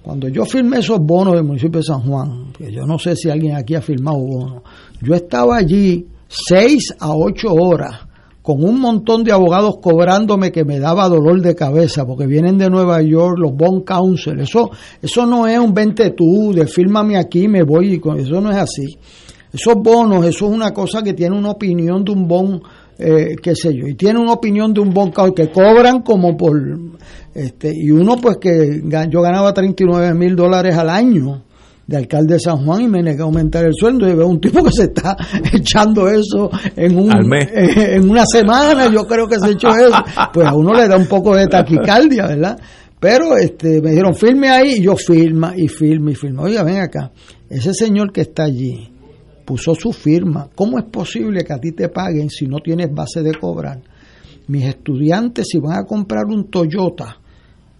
Cuando yo firmé esos bonos del municipio de San Juan, que yo no sé si alguien aquí ha firmado bonos, yo estaba allí seis a ocho horas con un montón de abogados cobrándome que me daba dolor de cabeza porque vienen de Nueva York los bond counsel eso eso no es un vente tú de fírmame aquí me voy y eso no es así esos bonos eso es una cosa que tiene una opinión de un bond eh, qué sé yo. Y tiene una opinión de un counsel que cobran como por este y uno pues que yo ganaba 39 mil dólares al año de alcalde de San Juan y me negué a aumentar el sueldo. Y veo un tipo que se está echando eso en un en una semana yo creo que se echó eso. Pues a uno le da un poco de taquicardia verdad pero este me dijeron firme ahí y yo firma y firma y firma oiga ven acá. Ese señor que está allí puso su firma cómo es posible que a ti te paguen si no tienes base de cobrar mis estudiantes si van a comprar un Toyota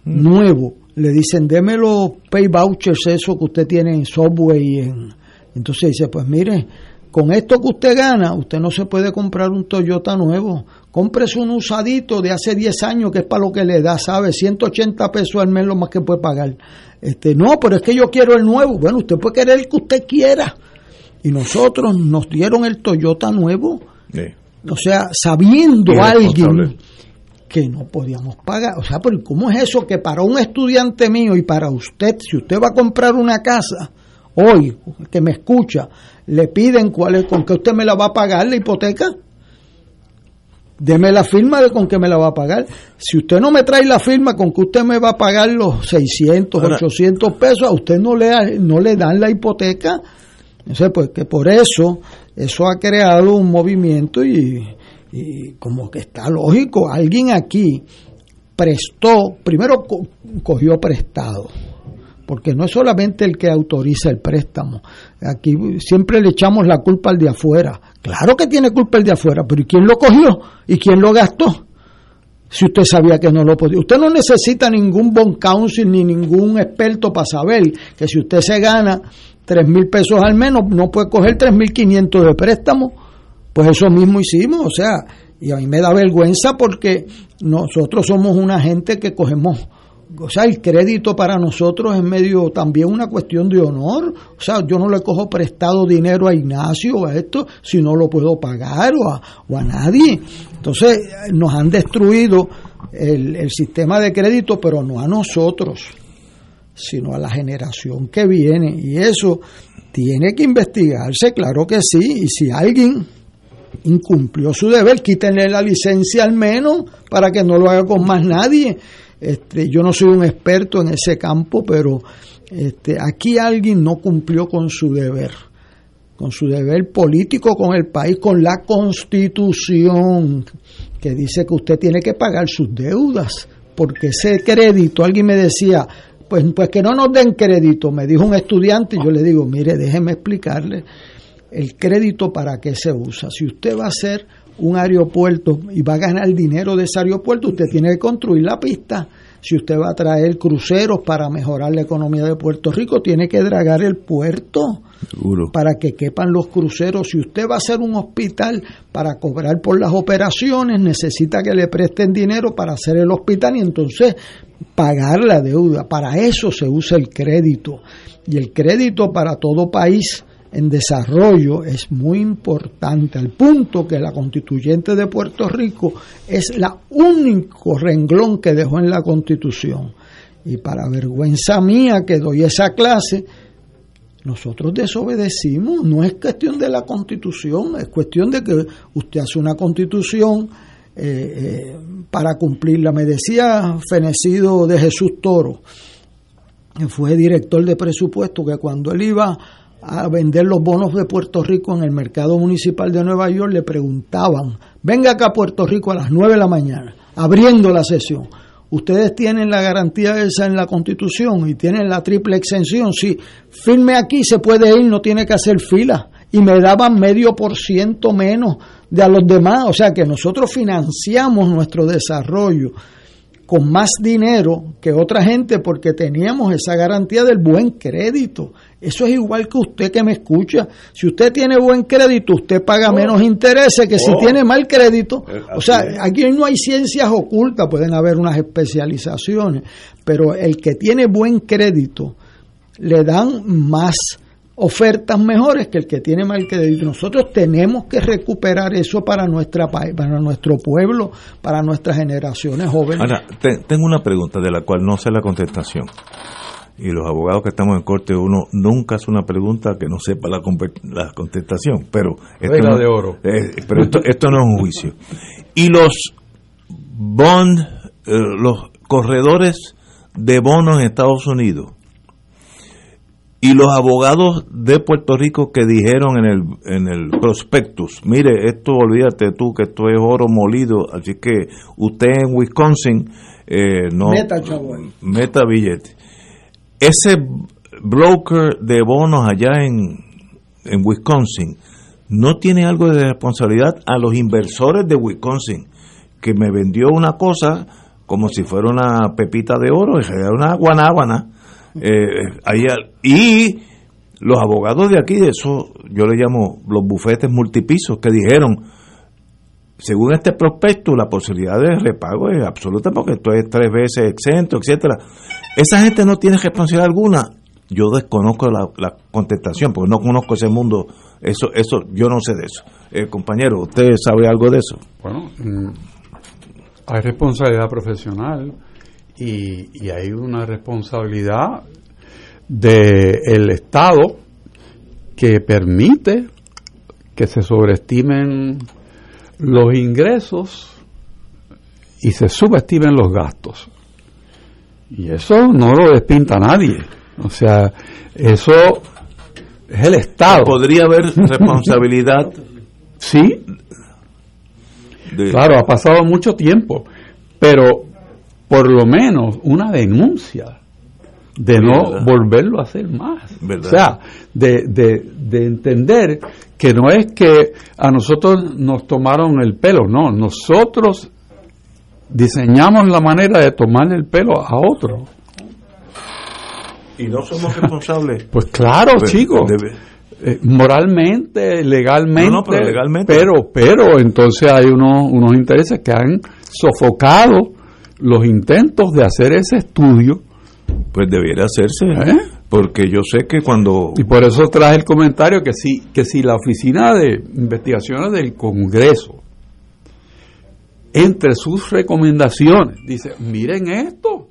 mm. nuevo le dicen, déme los pay vouchers, eso que usted tiene en Subway. Y en... Entonces dice, pues mire, con esto que usted gana, usted no se puede comprar un Toyota nuevo. Cómprese un usadito de hace 10 años, que es para lo que le da, ¿sabe? 180 pesos al mes lo más que puede pagar. Este, no, pero es que yo quiero el nuevo. Bueno, usted puede querer el que usted quiera. Y nosotros nos dieron el Toyota nuevo. O sea, sabiendo alguien que no podíamos pagar. O sea, pero ¿cómo es eso que para un estudiante mío y para usted, si usted va a comprar una casa hoy, que me escucha, le piden cuál es, con qué usted me la va a pagar la hipoteca? Deme la firma de con qué me la va a pagar. Si usted no me trae la firma con que usted me va a pagar los 600, 800 pesos, a usted no le, no le dan la hipoteca. Entonces, pues que por eso, eso ha creado un movimiento y, y como que está lógico, alguien aquí prestó, primero cogió prestado, porque no es solamente el que autoriza el préstamo, aquí siempre le echamos la culpa al de afuera, claro que tiene culpa el de afuera, pero ¿y quién lo cogió? ¿Y quién lo gastó? Si usted sabía que no lo podía. Usted no necesita ningún bon counsel ni ningún experto para saber que si usted se gana tres mil pesos al menos, no puede coger tres mil quinientos de préstamo. Pues eso mismo hicimos, o sea, y a mí me da vergüenza porque nosotros somos una gente que cogemos, o sea, el crédito para nosotros es medio también una cuestión de honor, o sea, yo no le cojo prestado dinero a Ignacio o a esto si no lo puedo pagar o a, o a nadie. Entonces, nos han destruido el, el sistema de crédito, pero no a nosotros sino a la generación que viene. Y eso tiene que investigarse, claro que sí. Y si alguien incumplió su deber, quítenle la licencia al menos para que no lo haga con más nadie. Este, yo no soy un experto en ese campo, pero este, aquí alguien no cumplió con su deber, con su deber político con el país, con la constitución, que dice que usted tiene que pagar sus deudas, porque ese crédito, alguien me decía, pues, pues que no nos den crédito, me dijo un estudiante, y yo le digo, mire, déjeme explicarle el crédito para qué se usa. Si usted va a hacer un aeropuerto y va a ganar dinero de ese aeropuerto, usted tiene que construir la pista. Si usted va a traer cruceros para mejorar la economía de Puerto Rico, tiene que dragar el puerto para que quepan los cruceros. Si usted va a hacer un hospital para cobrar por las operaciones, necesita que le presten dinero para hacer el hospital y entonces pagar la deuda. Para eso se usa el crédito. Y el crédito para todo país en desarrollo es muy importante, al punto que la constituyente de Puerto Rico es la único renglón que dejó en la constitución. Y para vergüenza mía que doy esa clase, nosotros desobedecimos. No es cuestión de la constitución, es cuestión de que usted hace una constitución eh, eh, para cumplirla. Me decía Fenecido de Jesús Toro, que fue director de presupuesto, que cuando él iba a vender los bonos de Puerto Rico en el mercado municipal de Nueva York, le preguntaban, venga acá a Puerto Rico a las 9 de la mañana, abriendo la sesión. Ustedes tienen la garantía esa en la Constitución y tienen la triple exención. Si firme aquí, se puede ir, no tiene que hacer fila. Y me daban medio por ciento menos de a los demás. O sea que nosotros financiamos nuestro desarrollo con más dinero que otra gente porque teníamos esa garantía del buen crédito. Eso es igual que usted que me escucha. Si usted tiene buen crédito, usted paga oh. menos intereses que si oh. tiene mal crédito. Eh, o sea, aquí no hay ciencias ocultas, pueden haber unas especializaciones, pero el que tiene buen crédito le dan más ofertas mejores que el que tiene mal crédito. Nosotros tenemos que recuperar eso para nuestra para nuestro pueblo, para nuestras generaciones jóvenes. Ahora, tengo una pregunta de la cual no sé la contestación. Y los abogados que estamos en corte, uno nunca hace una pregunta que no sepa la, la contestación. Pero esto, no, de oro. Eh, pero esto, no es un juicio. Y los bond, eh, los corredores de bonos en Estados Unidos, y los abogados de Puerto Rico que dijeron en el, en el prospectus, mire, esto olvídate tú que esto es oro molido, así que usted en Wisconsin eh, no meta, meta billete. Ese broker de bonos allá en, en Wisconsin no tiene algo de responsabilidad a los inversores de Wisconsin, que me vendió una cosa como si fuera una pepita de oro, era una guanábana eh, y los abogados de aquí, eso yo le llamo los bufetes multipisos, que dijeron, según este prospecto, la posibilidad de repago es absoluta porque esto es tres veces exento, etcétera. Esa gente no tiene responsabilidad alguna. Yo desconozco la, contestación porque no conozco ese mundo. Eso, eso, yo no sé de eso. Eh, compañero, ¿usted sabe algo de eso? Bueno, mm, hay responsabilidad profesional y, hay una responsabilidad del Estado que permite que se sobreestimen los ingresos y se subestimen los gastos. Y eso no lo despinta nadie. O sea, eso es el Estado. ¿Podría haber responsabilidad? sí. Claro, ha pasado mucho tiempo, pero por lo menos una denuncia de no volverlo a hacer más. O sea, de, de, entender que no es que a nosotros nos tomaron el pelo, no, nosotros diseñamos la manera de tomar el pelo a otro. Y no somos responsables. pues claro, chicos. Eh, moralmente, legalmente, pero legalmente. Pero, pero entonces hay unos, unos intereses que han sofocado los intentos de hacer ese estudio. Pues debiera hacerse, ¿Eh? porque yo sé que cuando... Y por eso traje el comentario que si, que si la Oficina de Investigaciones del Congreso, entre sus recomendaciones, dice, miren esto,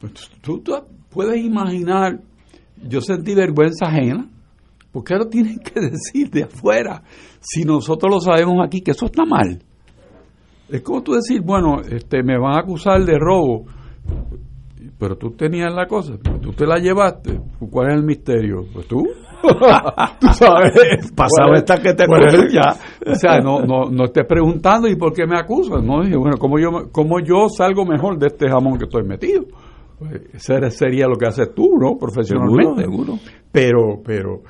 pues tú, puedes imaginar, yo sentí vergüenza ajena, porque ahora tienen que decir de afuera, si nosotros lo sabemos aquí, que eso está mal. Es como tú decir, bueno, este, me van a acusar de robo, pero tú tenías la cosa, tú te la llevaste. ¿Cuál es el misterio? Pues tú. tú sabes. Pasado esta que te ya. O sea, no, no, no estés preguntando y por qué me acusan. No dije, bueno, ¿cómo yo, cómo yo salgo mejor de este jamón que estoy metido? Pues, ese sería lo que haces tú, ¿no? Profesionalmente. Seguro, Pero, pero,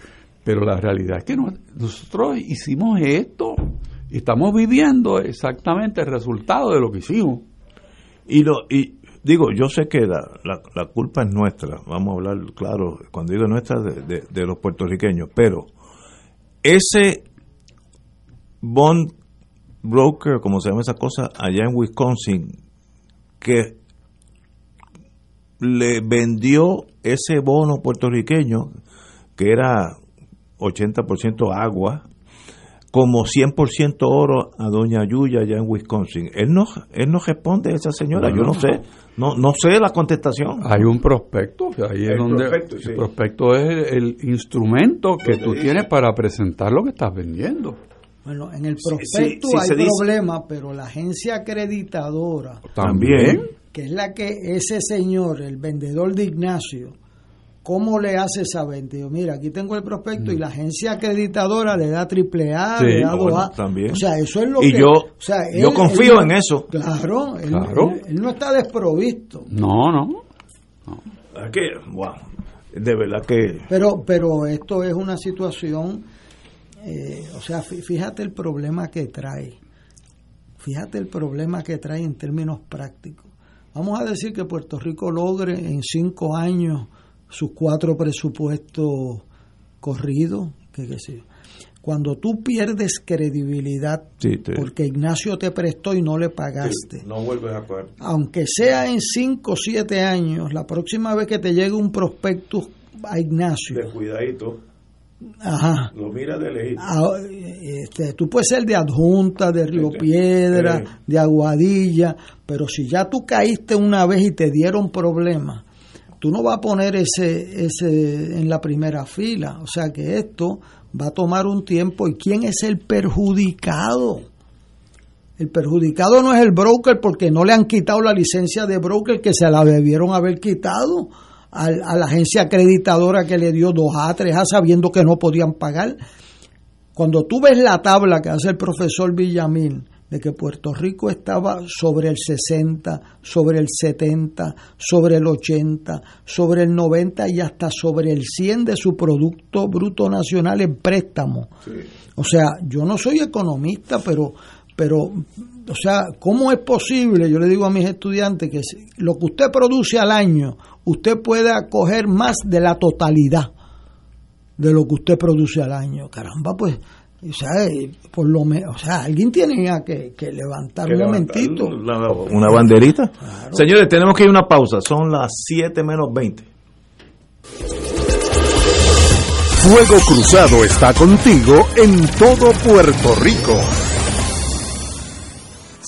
pero la realidad es que nosotros hicimos esto Estamos viviendo exactamente el resultado de lo que hicimos. Y, lo, y digo, yo sé que la, la, culpa es nuestra, vamos a hablar claro, cuando digo nuestra, de, de los puertorriqueños, pero ese bond broker, como se llama esa cosa, allá en Wisconsin, que le vendió ese bono puertorriqueño, que era 80% agua, como 100% oro a doña Yuya allá en Wisconsin. Él no, él no responde a esa señora, yo no sé, no, no sé la contestación. Hay un prospecto, ahí es donde el prospecto es el, instrumento que tú tienes para presentar lo que estás vendiendo. Bueno, en el prospecto hay problema, pero la agencia acreditadora también, que es la que ese señor, el vendedor de Ignacio, ¿cómo le hace esa venta? mira, aquí tengo el prospecto y mm. la agencia acreditadora le da triple A, le da 2A. También. O sea, eso es lo y que... yo, yo confío en eso. Claro, él, no está desprovisto. No, no. Es que, wow, de verdad que... Pero, pero esto es una situación eh, o sea, fíjate el problema que trae. Fíjate el problema que trae en términos prácticos. Vamos a decir que Puerto Rico logre en cinco años sus cuatro presupuestos corridos, que qué sé Cuando tú pierdes credibilidad porque Ignacio te prestó y no le pagaste, no vuelves a Aunque sea en cinco o siete años, la próxima vez que te llegue un prospecto a Ignacio, de cuidadito Ajá. Lo mira de ah, este, tú puedes ser de adjunta, de Río Piedra, de Aguadilla, pero si ya tú caíste una vez y te dieron problemas, tú no vas a poner ese, ese en la primera fila. O sea que esto va a tomar un tiempo. ¿Y quién es el perjudicado? El perjudicado no es el broker porque no le han quitado la licencia de broker que se la debieron haber quitado a, la agencia acreditadora que le dio 2A, 3A, sabiendo que no podían pagar. Cuando tú ves la tabla que hace el profesor Villamil de que Puerto Rico estaba sobre el 60, sobre el 70, sobre el 80, sobre el 90 y hasta sobre el 100 de su Producto Bruto Nacional en préstamo. O sea, yo no soy economista, pero, pero, o sea, ¿cómo es posible? Yo le digo a mis estudiantes que lo que usted produce al año, usted pueda coger más de la totalidad de lo que usted produce al año. Caramba, pues, o sea, eh, por lo menos, o sea, alguien tiene que, que levantar un momentito. una banderita. Señores, tenemos que ir a una pausa. Son las 7 menos 20. Fuego Cruzado está contigo en todo Puerto Rico.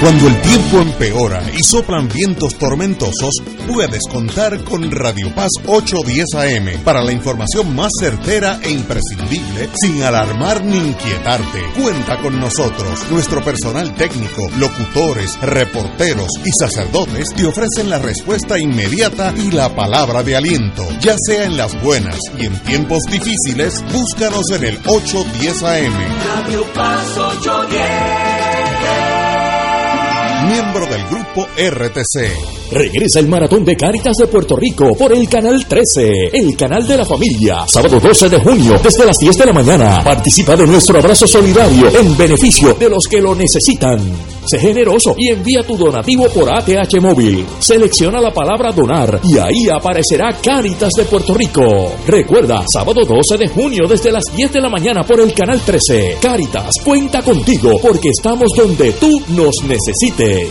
Cuando el tiempo empeora y soplan vientos tormentosos, puedes contar con Radio Paz 810 AM para la información más certera e imprescindible sin alarmar ni inquietarte. Cuenta con nosotros. Nuestro personal técnico, locutores, reporteros y sacerdotes te ofrecen la respuesta inmediata y la palabra de aliento. Ya sea en las buenas y en tiempos difíciles, búscanos en el 810 AM. Radio Paz 810 miembro del grupo RTC. Regresa el maratón de Cáritas de Puerto Rico por el canal 13, el canal de la familia. Sábado 12 de junio, desde las 10 de la mañana. Participa de nuestro abrazo solidario en beneficio de los que lo necesitan. Sé generoso y envía tu donativo por ATH móvil. Selecciona la palabra donar y ahí aparecerá Cáritas de Puerto Rico. Recuerda, sábado 12 de junio desde las 10 de la mañana por el canal 13. Cáritas cuenta contigo porque estamos donde tú nos necesites.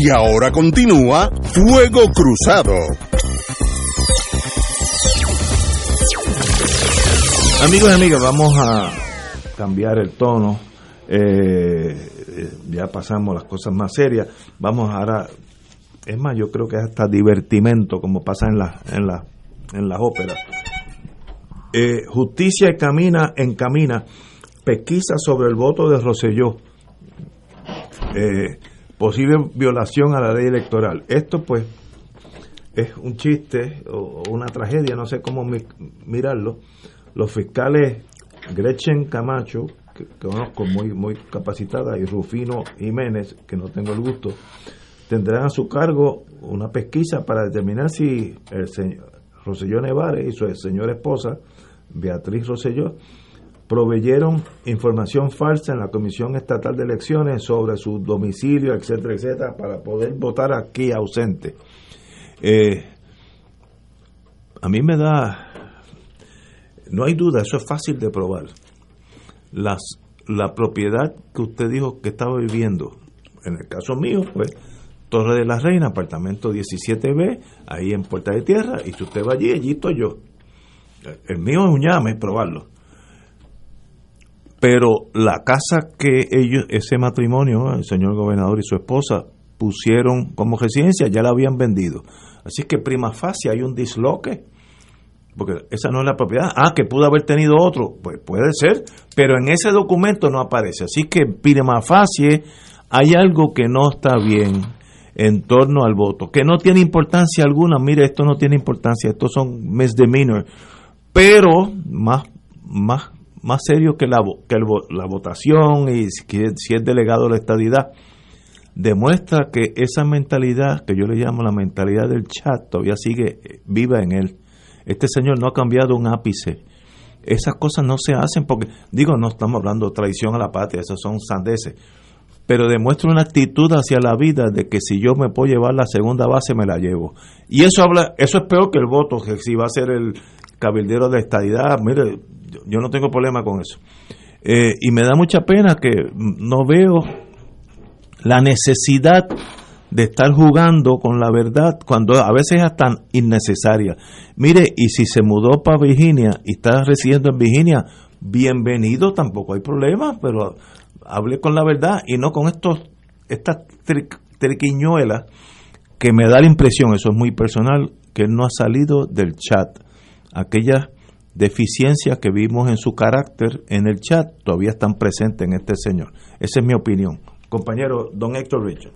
Y ahora continúa Fuego Cruzado. Amigos y amigas, vamos a cambiar el tono. Eh, ya pasamos las cosas más serias. Vamos ahora, es más, yo creo que es hasta divertimento, como pasa en, la, en, la, en las óperas. Eh, justicia camina, encamina pesquisa sobre el voto de Roselló. Eh, posible violación a la ley electoral. Esto pues es un chiste o una tragedia, no sé cómo mirarlo. Los fiscales Gretchen Camacho, que, conozco muy, muy capacitada, y Rufino Jiménez, que no tengo el gusto, tendrán a su cargo una pesquisa para determinar si el señor Roselló Nevares y su señora esposa, Beatriz Roselló, proveyeron información falsa en la Comisión Estatal de Elecciones sobre su domicilio, etcétera, etcétera, para poder votar aquí ausente. Eh, a mí me da, no hay duda, eso es fácil de probar. Las, la propiedad que usted dijo que estaba viviendo, en el caso mío, pues Torre de la Reina, apartamento 17B, ahí en Puerta de Tierra, y si usted va allí, allí estoy yo. El mío es un llame, probarlo pero la casa que ellos, ese matrimonio, el señor gobernador y su esposa, pusieron como residencia, ya la habían vendido. Así que prima facie hay un disloque, porque esa no es la propiedad. Ah, que pudo haber tenido otro, pues puede ser, pero en ese documento no aparece. Así que prima facie hay algo que no está bien en torno al voto, que no tiene importancia alguna. Mire, esto no tiene importancia, estos son misdemeanor, pero más, más más serio que la, que la votación y si, es delegado de la estadidad, demuestra que esa mentalidad, que yo le llamo la mentalidad del chat, todavía sigue eh, viva en él. Este señor no ha cambiado un ápice. Esas cosas no se hacen porque, digo, no estamos hablando de traición a la patria, esos son sandeces, pero demuestra una actitud hacia la vida de que si yo me puedo llevar la segunda base, me la llevo. Y eso habla, eso es peor que el voto, que si va a ser el cabildero de estadidad, mire, yo no tengo problema con eso. Eh, y me da mucha pena que no veo la necesidad de estar jugando con la verdad cuando a veces es tan innecesaria. Mire, y si se mudó para Virginia y está residiendo en Virginia, bienvenido, tampoco hay problema, pero hable con la verdad y no con estos estas triquiñuelas que me da la impresión, eso es muy personal, que no ha salido del chat. Aquellas deficiencias que vimos en su carácter en el chat todavía están presentes en este señor. Esa es mi opinión. Compañero, don Héctor Richard.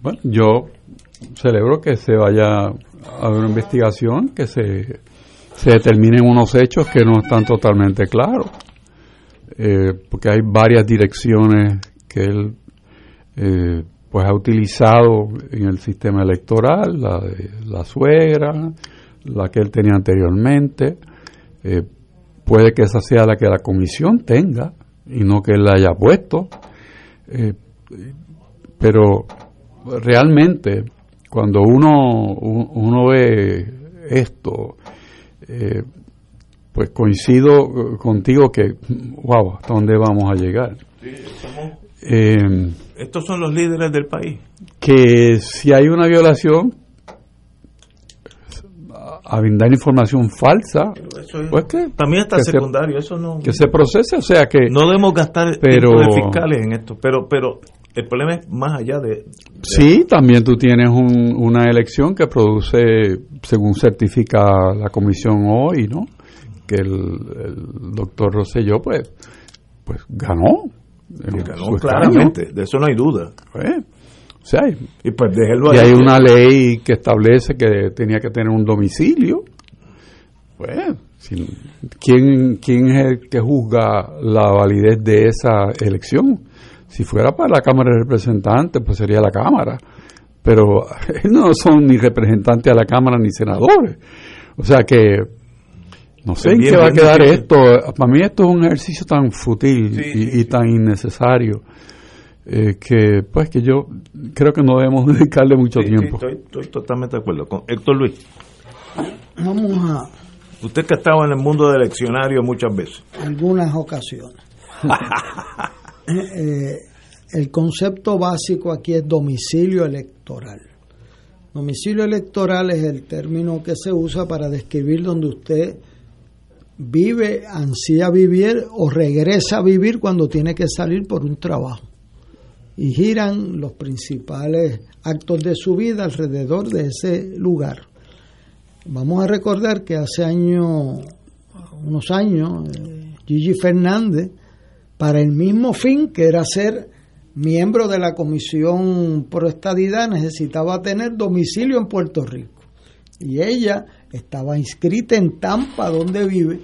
Bueno, yo celebro que se vaya a una investigación, que se, se determinen unos hechos que no están totalmente claros. Eh, porque hay varias direcciones que él eh, pues ha utilizado en el sistema electoral, la de la suegra, la que él tenía anteriormente, eh, puede que esa sea la que la comisión tenga y no que la haya puesto. Eh, pero realmente cuando uno, uno ve esto, eh, pues coincido contigo que, wow, ¿hasta dónde vamos a llegar? Estos son los líderes del país. Que si hay una violación, a brindar información falsa, pues que también está que se- secundario, eso no que se procese, o sea que no debemos gastar pero de fiscales en esto, pero pero el problema es más allá de, de- Sí, también tú tienes un- una elección que produce, según certifica la comisión hoy, ¿no? Que el, el doctor Rosselló, pues, pues ganó. ganó claramente, de eso no hay duda. Pues, sea, y pues déjelo y ahí. hay una ley que establece que tenía que tener un domicilio. Pues, si- ¿quién, ¿quién es el que juzga la validez de esa elección? Si fuera para la Cámara de Representantes, pues sería la Cámara. Pero no son ni representantes a la Cámara ni senadores. O sea que no sé en qué va a quedar difícil. esto. Para mí esto es un ejercicio tan fútil y, y tan innecesario eh, que pues que yo creo que no debemos dedicarle mucho Sí, sí, tiempo. estoy, estoy totalmente de acuerdo con Héctor Luis. Vamos a Usted que ha estado en el mundo de eleccionario muchas veces. algunas ocasiones. Eh, el concepto básico aquí es domicilio electoral. Domicilio electoral es el término que se usa para describir donde usted vive, ansía vivir o regresa a vivir cuando tiene que salir por un trabajo. Y giran los principales actos de su vida alrededor de ese lugar. Vamos a recordar que hace años, unos años, eh, Gigi Fernández, para el mismo fin que era ser miembro de la Comisión Pro Estadidad, necesitaba tener domicilio en Puerto Rico. Y ella estaba inscrita en Tampa, donde vive.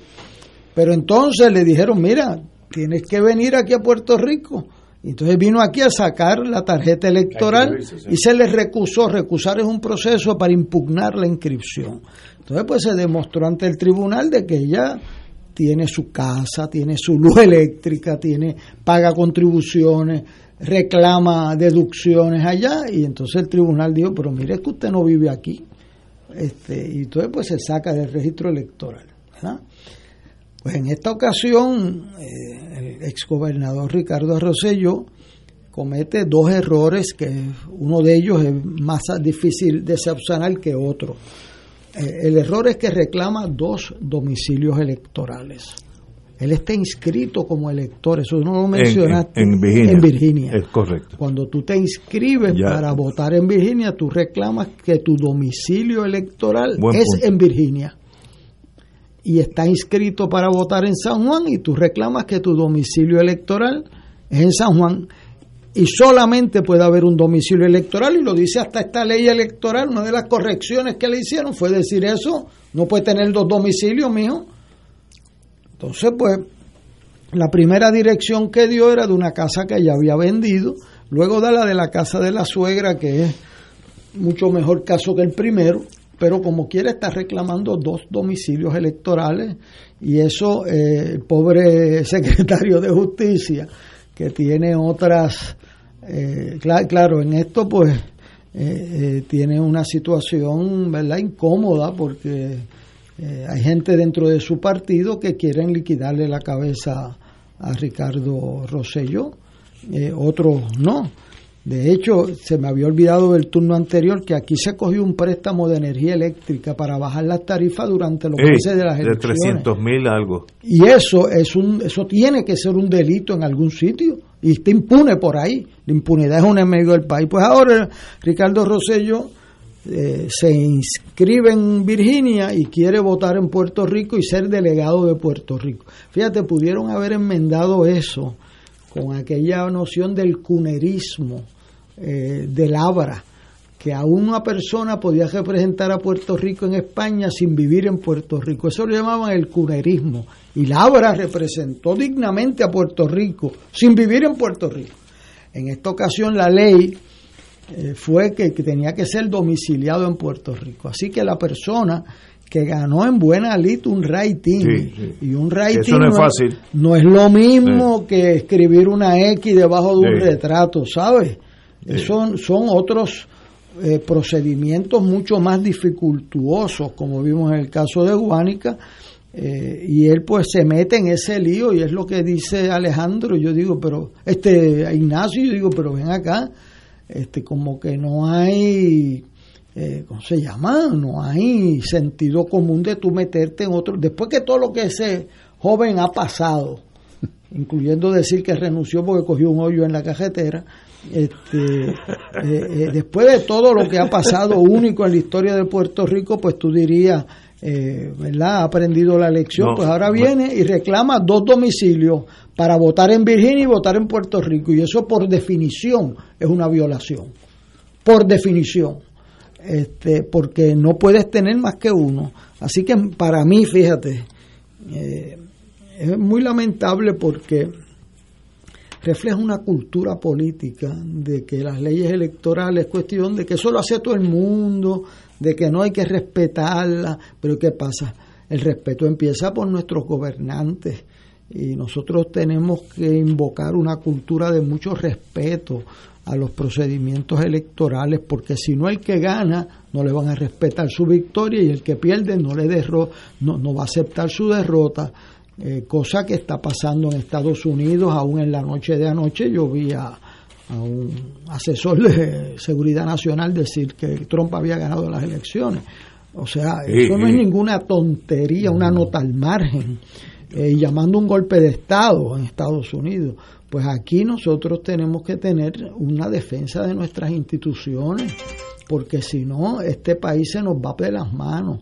Pero entonces le dijeron, mira, tienes que venir aquí a Puerto Rico. Y Entonces vino aquí a sacar la tarjeta electoral y se le recusó. Recusar es un proceso para impugnar la inscripción. Entonces pues se demostró ante el tribunal de que ella tiene su casa, tiene su luz eléctrica, tiene paga contribuciones, reclama deducciones allá y entonces el tribunal dijo, pero mire que usted no vive aquí. Este, y entonces pues se saca del registro electoral. ¿verdad? Pues en esta ocasión eh, el exgobernador Ricardo Rosselló comete dos errores que uno de ellos es más difícil de subsanar que otro. Eh, el error es que reclama dos domicilios electorales. Él está inscrito como elector, eso no lo En- mencionaste. en, en Virginia. En Virginia. Es correcto. Cuando tú te inscribes Ya. para votar en Virginia, tú reclamas que tu domicilio electoral Buen es punto. en Virginia. Y está inscrito para votar en San Juan y tú reclamas que tu domicilio electoral es en San Juan. Y solamente puede haber un domicilio electoral, y lo dice hasta esta ley electoral. Una de las correcciones que le hicieron fue decir eso: no puede tener dos domicilios, mijo. Entonces, pues, la primera dirección que dio era de una casa que ya había vendido, luego da la de la casa de la suegra, que es mucho mejor caso que el primero, pero como quiera está reclamando dos domicilios electorales y eso eh, el pobre secretario de justicia que tiene otras, eh, cla- claro, en esto pues eh, eh, tiene una situación, ¿verdad?, incómoda porque eh, hay gente dentro de su partido que quieren liquidarle la cabeza a Ricardo Rosselló, otros no. De hecho, se me había olvidado del turno anterior que aquí se cogió un préstamo de energía eléctrica para bajar las tarifas durante los Ey, meses de las de elecciones. 300 mil algo. Y eso es un, eso tiene que ser un delito en algún sitio y está impune por ahí. La impunidad es un enemigo del país. Pues ahora Ricardo Rosello eh, se inscribe en Virginia y quiere votar en Puerto Rico y ser delegado de Puerto Rico. Fíjate, pudieron haber enmendado eso con aquella noción del cunerismo, eh, del abra, que a una persona podía representar a Puerto Rico en España sin vivir en Puerto Rico. Eso lo llamaban el cunerismo. Y Labra representó dignamente a Puerto Rico sin vivir en Puerto Rico. En esta ocasión la ley eh, fue que, que tenía que ser domiciliado en Puerto Rico. Así que la persona que ganó en buena lid un Sí, sí. y un rating Eso no es fácil. no es lo mismo que escribir una X debajo de un retrato, ¿sabes? Son, son otros eh, procedimientos mucho más dificultuosos, como vimos en el caso de Guánica, eh, y él pues se mete en ese lío y es lo que dice Alejandro, yo digo, pero, este, Ignacio, yo digo, pero ven acá, este, como que no hay eh, ¿cómo se llama? No hay sentido común de tú meterte en otro. Después que todo lo que ese joven ha pasado, incluyendo decir que renunció porque cogió un hoyo en la cajetera, este, eh, eh, después de todo lo que ha pasado único en la historia de Puerto Rico, pues tú dirías, eh, ¿verdad? Ha aprendido la lección, pues ahora viene y reclama dos domicilios para votar en Virginia y votar en Puerto Rico. Y eso por definición es una violación. Por definición. Este, porque no puedes tener más que uno. Así que para mí, fíjate, es muy lamentable porque refleja una cultura política de que las leyes electorales es cuestión de que eso lo hace todo el mundo, de que no hay que respetarla, pero ¿qué pasa? El respeto empieza por nuestros gobernantes y nosotros tenemos que invocar una cultura de mucho respeto a los procedimientos electorales porque si no el que gana no le van a respetar su victoria y el que pierde no le derro no, no va a aceptar su derrota eh, cosa que está pasando en Estados Unidos, aún en la noche de anoche yo vi a, un asesor de seguridad nacional decir que Trump había ganado las elecciones. O sea, eso no es ninguna tontería, una nota al margen, eh, llamando un golpe de Estado en Estados Unidos. Pues aquí nosotros tenemos que tener una defensa de nuestras instituciones, porque si no, este país se nos va de las manos.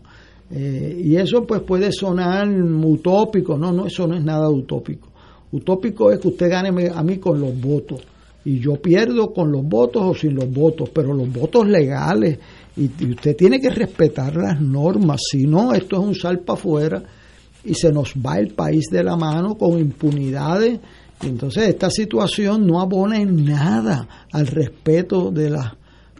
Eh, y eso pues puede sonar utópico, no, no, eso no es nada utópico. Utópico es que usted gane a mí con los votos y yo pierdo con los votos o sin los votos, pero los votos legales y, usted tiene que respetar las normas, si no esto es un salpa afuera y se nos va el país de la mano con impunidades. Entonces esta situación no abona en nada al respeto de las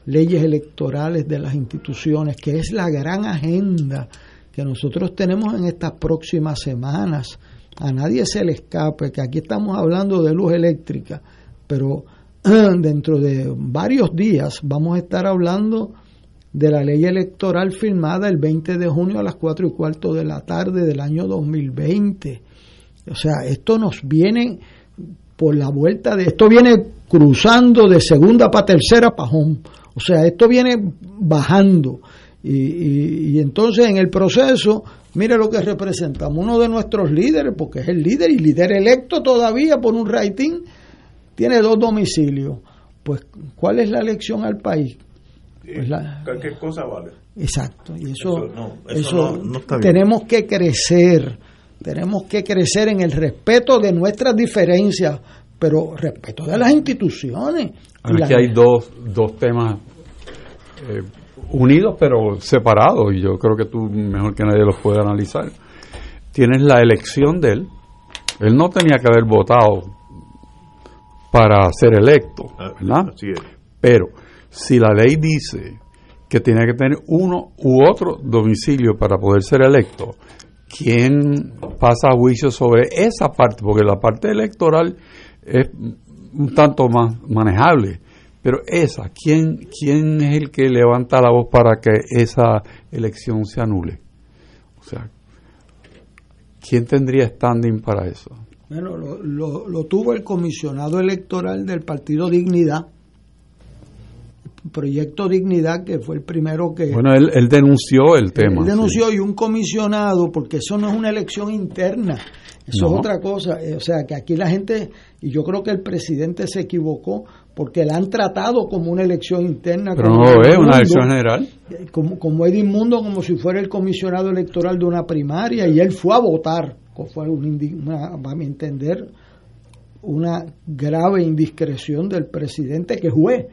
leyes electorales de las instituciones, que es la gran agenda que nosotros tenemos en estas próximas semanas. A nadie se le escape que aquí estamos hablando de luz eléctrica, pero dentro de varios días vamos a estar hablando de la ley electoral firmada el 20 de junio a las 4 y cuarto de la tarde del año 2020. O sea, esto nos viene por la vuelta de esto viene cruzando de segunda para tercera pajón. O sea, esto viene bajando. Y, entonces en el proceso, mire lo que representamos. Uno de nuestros líderes, porque es el líder y líder electo todavía por un rating, tiene dos domicilios. Pues, ¿cuál es la elección al país? Pues cualquier cosa vale. Exacto. Y eso, eso, tenemos que crecer. Tenemos que crecer en el respeto de nuestras diferencias, pero respeto de las instituciones. Aquí hay dos, dos temas eh, unidos pero separados y yo creo que tú mejor que nadie los puede analizar. Tienes la elección de él. Él no tenía que haber votado para ser electo, ah, ¿verdad? Pero si la ley dice que tiene que tener uno u otro domicilio para poder ser electo, ¿quién pasa juicio sobre esa parte? Porque la parte electoral es un tanto más manejable. Pero esa, ¿quién, ¿quién es el que levanta la voz para que esa elección se anule? O sea, ¿quién tendría standing para eso? Bueno, lo, lo, tuvo el comisionado electoral del Partido Dignidad, Proyecto Dignidad, que fue el primero que... Bueno, él, él denunció el tema. Él denunció y un comisionado, porque eso no es una elección interna, eso es otra cosa. Eh, o sea, que aquí la gente, y yo creo que el presidente se equivocó, porque la han tratado como una elección interna. Pero no lo es, una elección general. Eh, como, como Edith Mundo, como si fuera el comisionado electoral de una primaria, y él fue a votar. Fue una, a mi entender, una grave indiscreción del presidente que juez.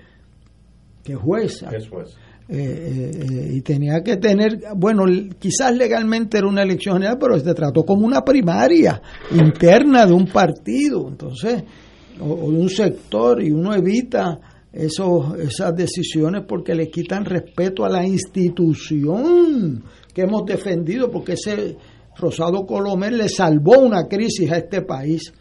Que. Es juez. Eh, eh, y tenía que tener, bueno, quizás legalmente era una elección general, pero se trató como una primaria interna de un partido. Entonces, o, de un sector y uno evita esos, esas decisiones porque le quitan respeto a la institución que hemos defendido, porque ese Rosado Colomer le salvó una crisis a este país.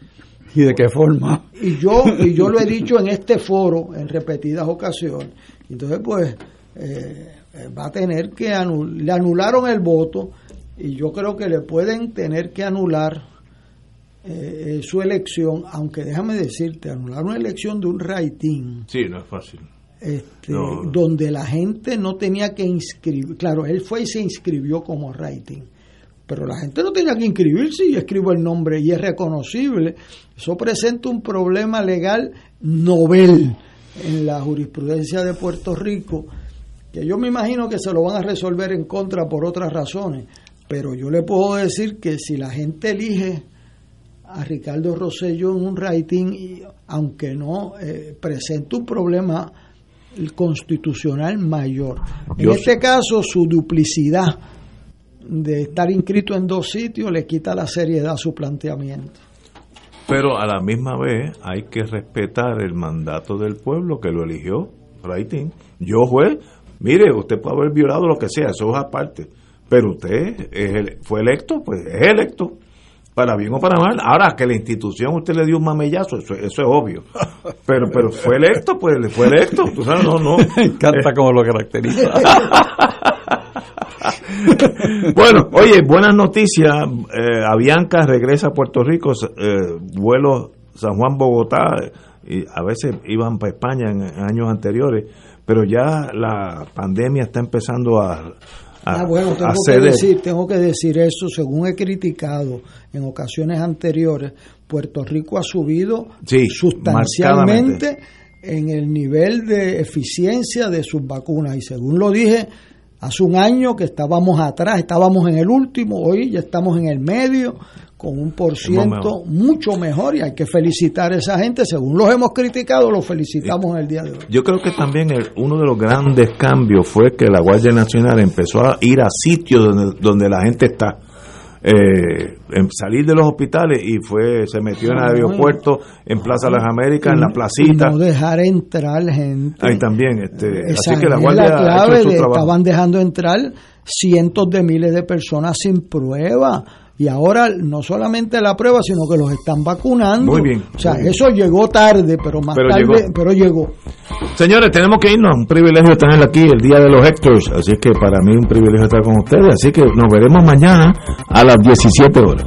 ¿Y de qué forma? Y yo, y yo lo he dicho en este foro en repetidas ocasiones. Entonces, pues, eh, va a tener que anular, le anularon el voto y yo creo que le pueden tener que anular eh, eh, su elección, aunque déjame decirte, anular una elección de un rating. Sí, no es fácil. este, donde la gente no tenía que inscribir. Claro, él fue y se inscribió como rating, pero la gente no tenía que inscribirse y escribo el nombre y es reconocible. Eso presenta un problema legal novel en la jurisprudencia de Puerto Rico, que yo me imagino que se lo van a resolver en contra por otras razones, pero yo le puedo decir que si la gente elige a Ricardo Rosello en un rating, y, aunque no eh, presente un problema constitucional mayor. En este caso, su duplicidad de estar inscrito en dos sitios le quita la seriedad a su planteamiento. Pero a la misma vez hay que respetar el mandato del pueblo que lo eligió, rating. Yo juez, mire, usted puede haber violado lo que sea, eso es aparte. Pero usted es fue electo, pues es electo para bien o para mal. Ahora, que la institución usted le dio un mamellazo, eso, es obvio. Pero pero fue electo, pues le fue electo. Tú sabes, no, no. Me encanta cómo lo caracteriza. bueno, oye, buenas noticias. Eh, Avianca regresa a Puerto Rico, eh, vuelo San Juan-Bogotá, y a veces iban para España en años anteriores, pero ya la pandemia está empezando a ah, bueno, tengo que, decir, tengo que decir eso, según he criticado en ocasiones anteriores, Puerto Rico ha subido sustancialmente en el nivel de eficiencia de sus vacunas. Y según lo dije hace un año que estábamos atrás, estábamos en el último, hoy ya estamos en el medio, con un por ciento mucho mejor y hay que felicitar a esa gente. Según los hemos criticado, los felicitamos en el día de hoy. Yo creo que también uno de los grandes cambios fue que la Guardia Nacional empezó a ir a sitios donde, donde la gente está. Eh, salir de los hospitales y fue se metió en el aeropuerto en Plaza de las Américas en la placita. no dejar entrar gente. Ahí también este, así que la guardia clave estaban dejando entrar cientos de miles de personas sin prueba y ahora no solamente la prueba, sino que los están vacunando. Muy bien. O sea, eso llegó tarde, pero más tarde, llegó. pero llegó. Señores, tenemos que irnos. Un privilegio tener aquí el Día de los Hectors. Así que para mí un privilegio estar con ustedes. Así que nos veremos mañana a las 17 horas.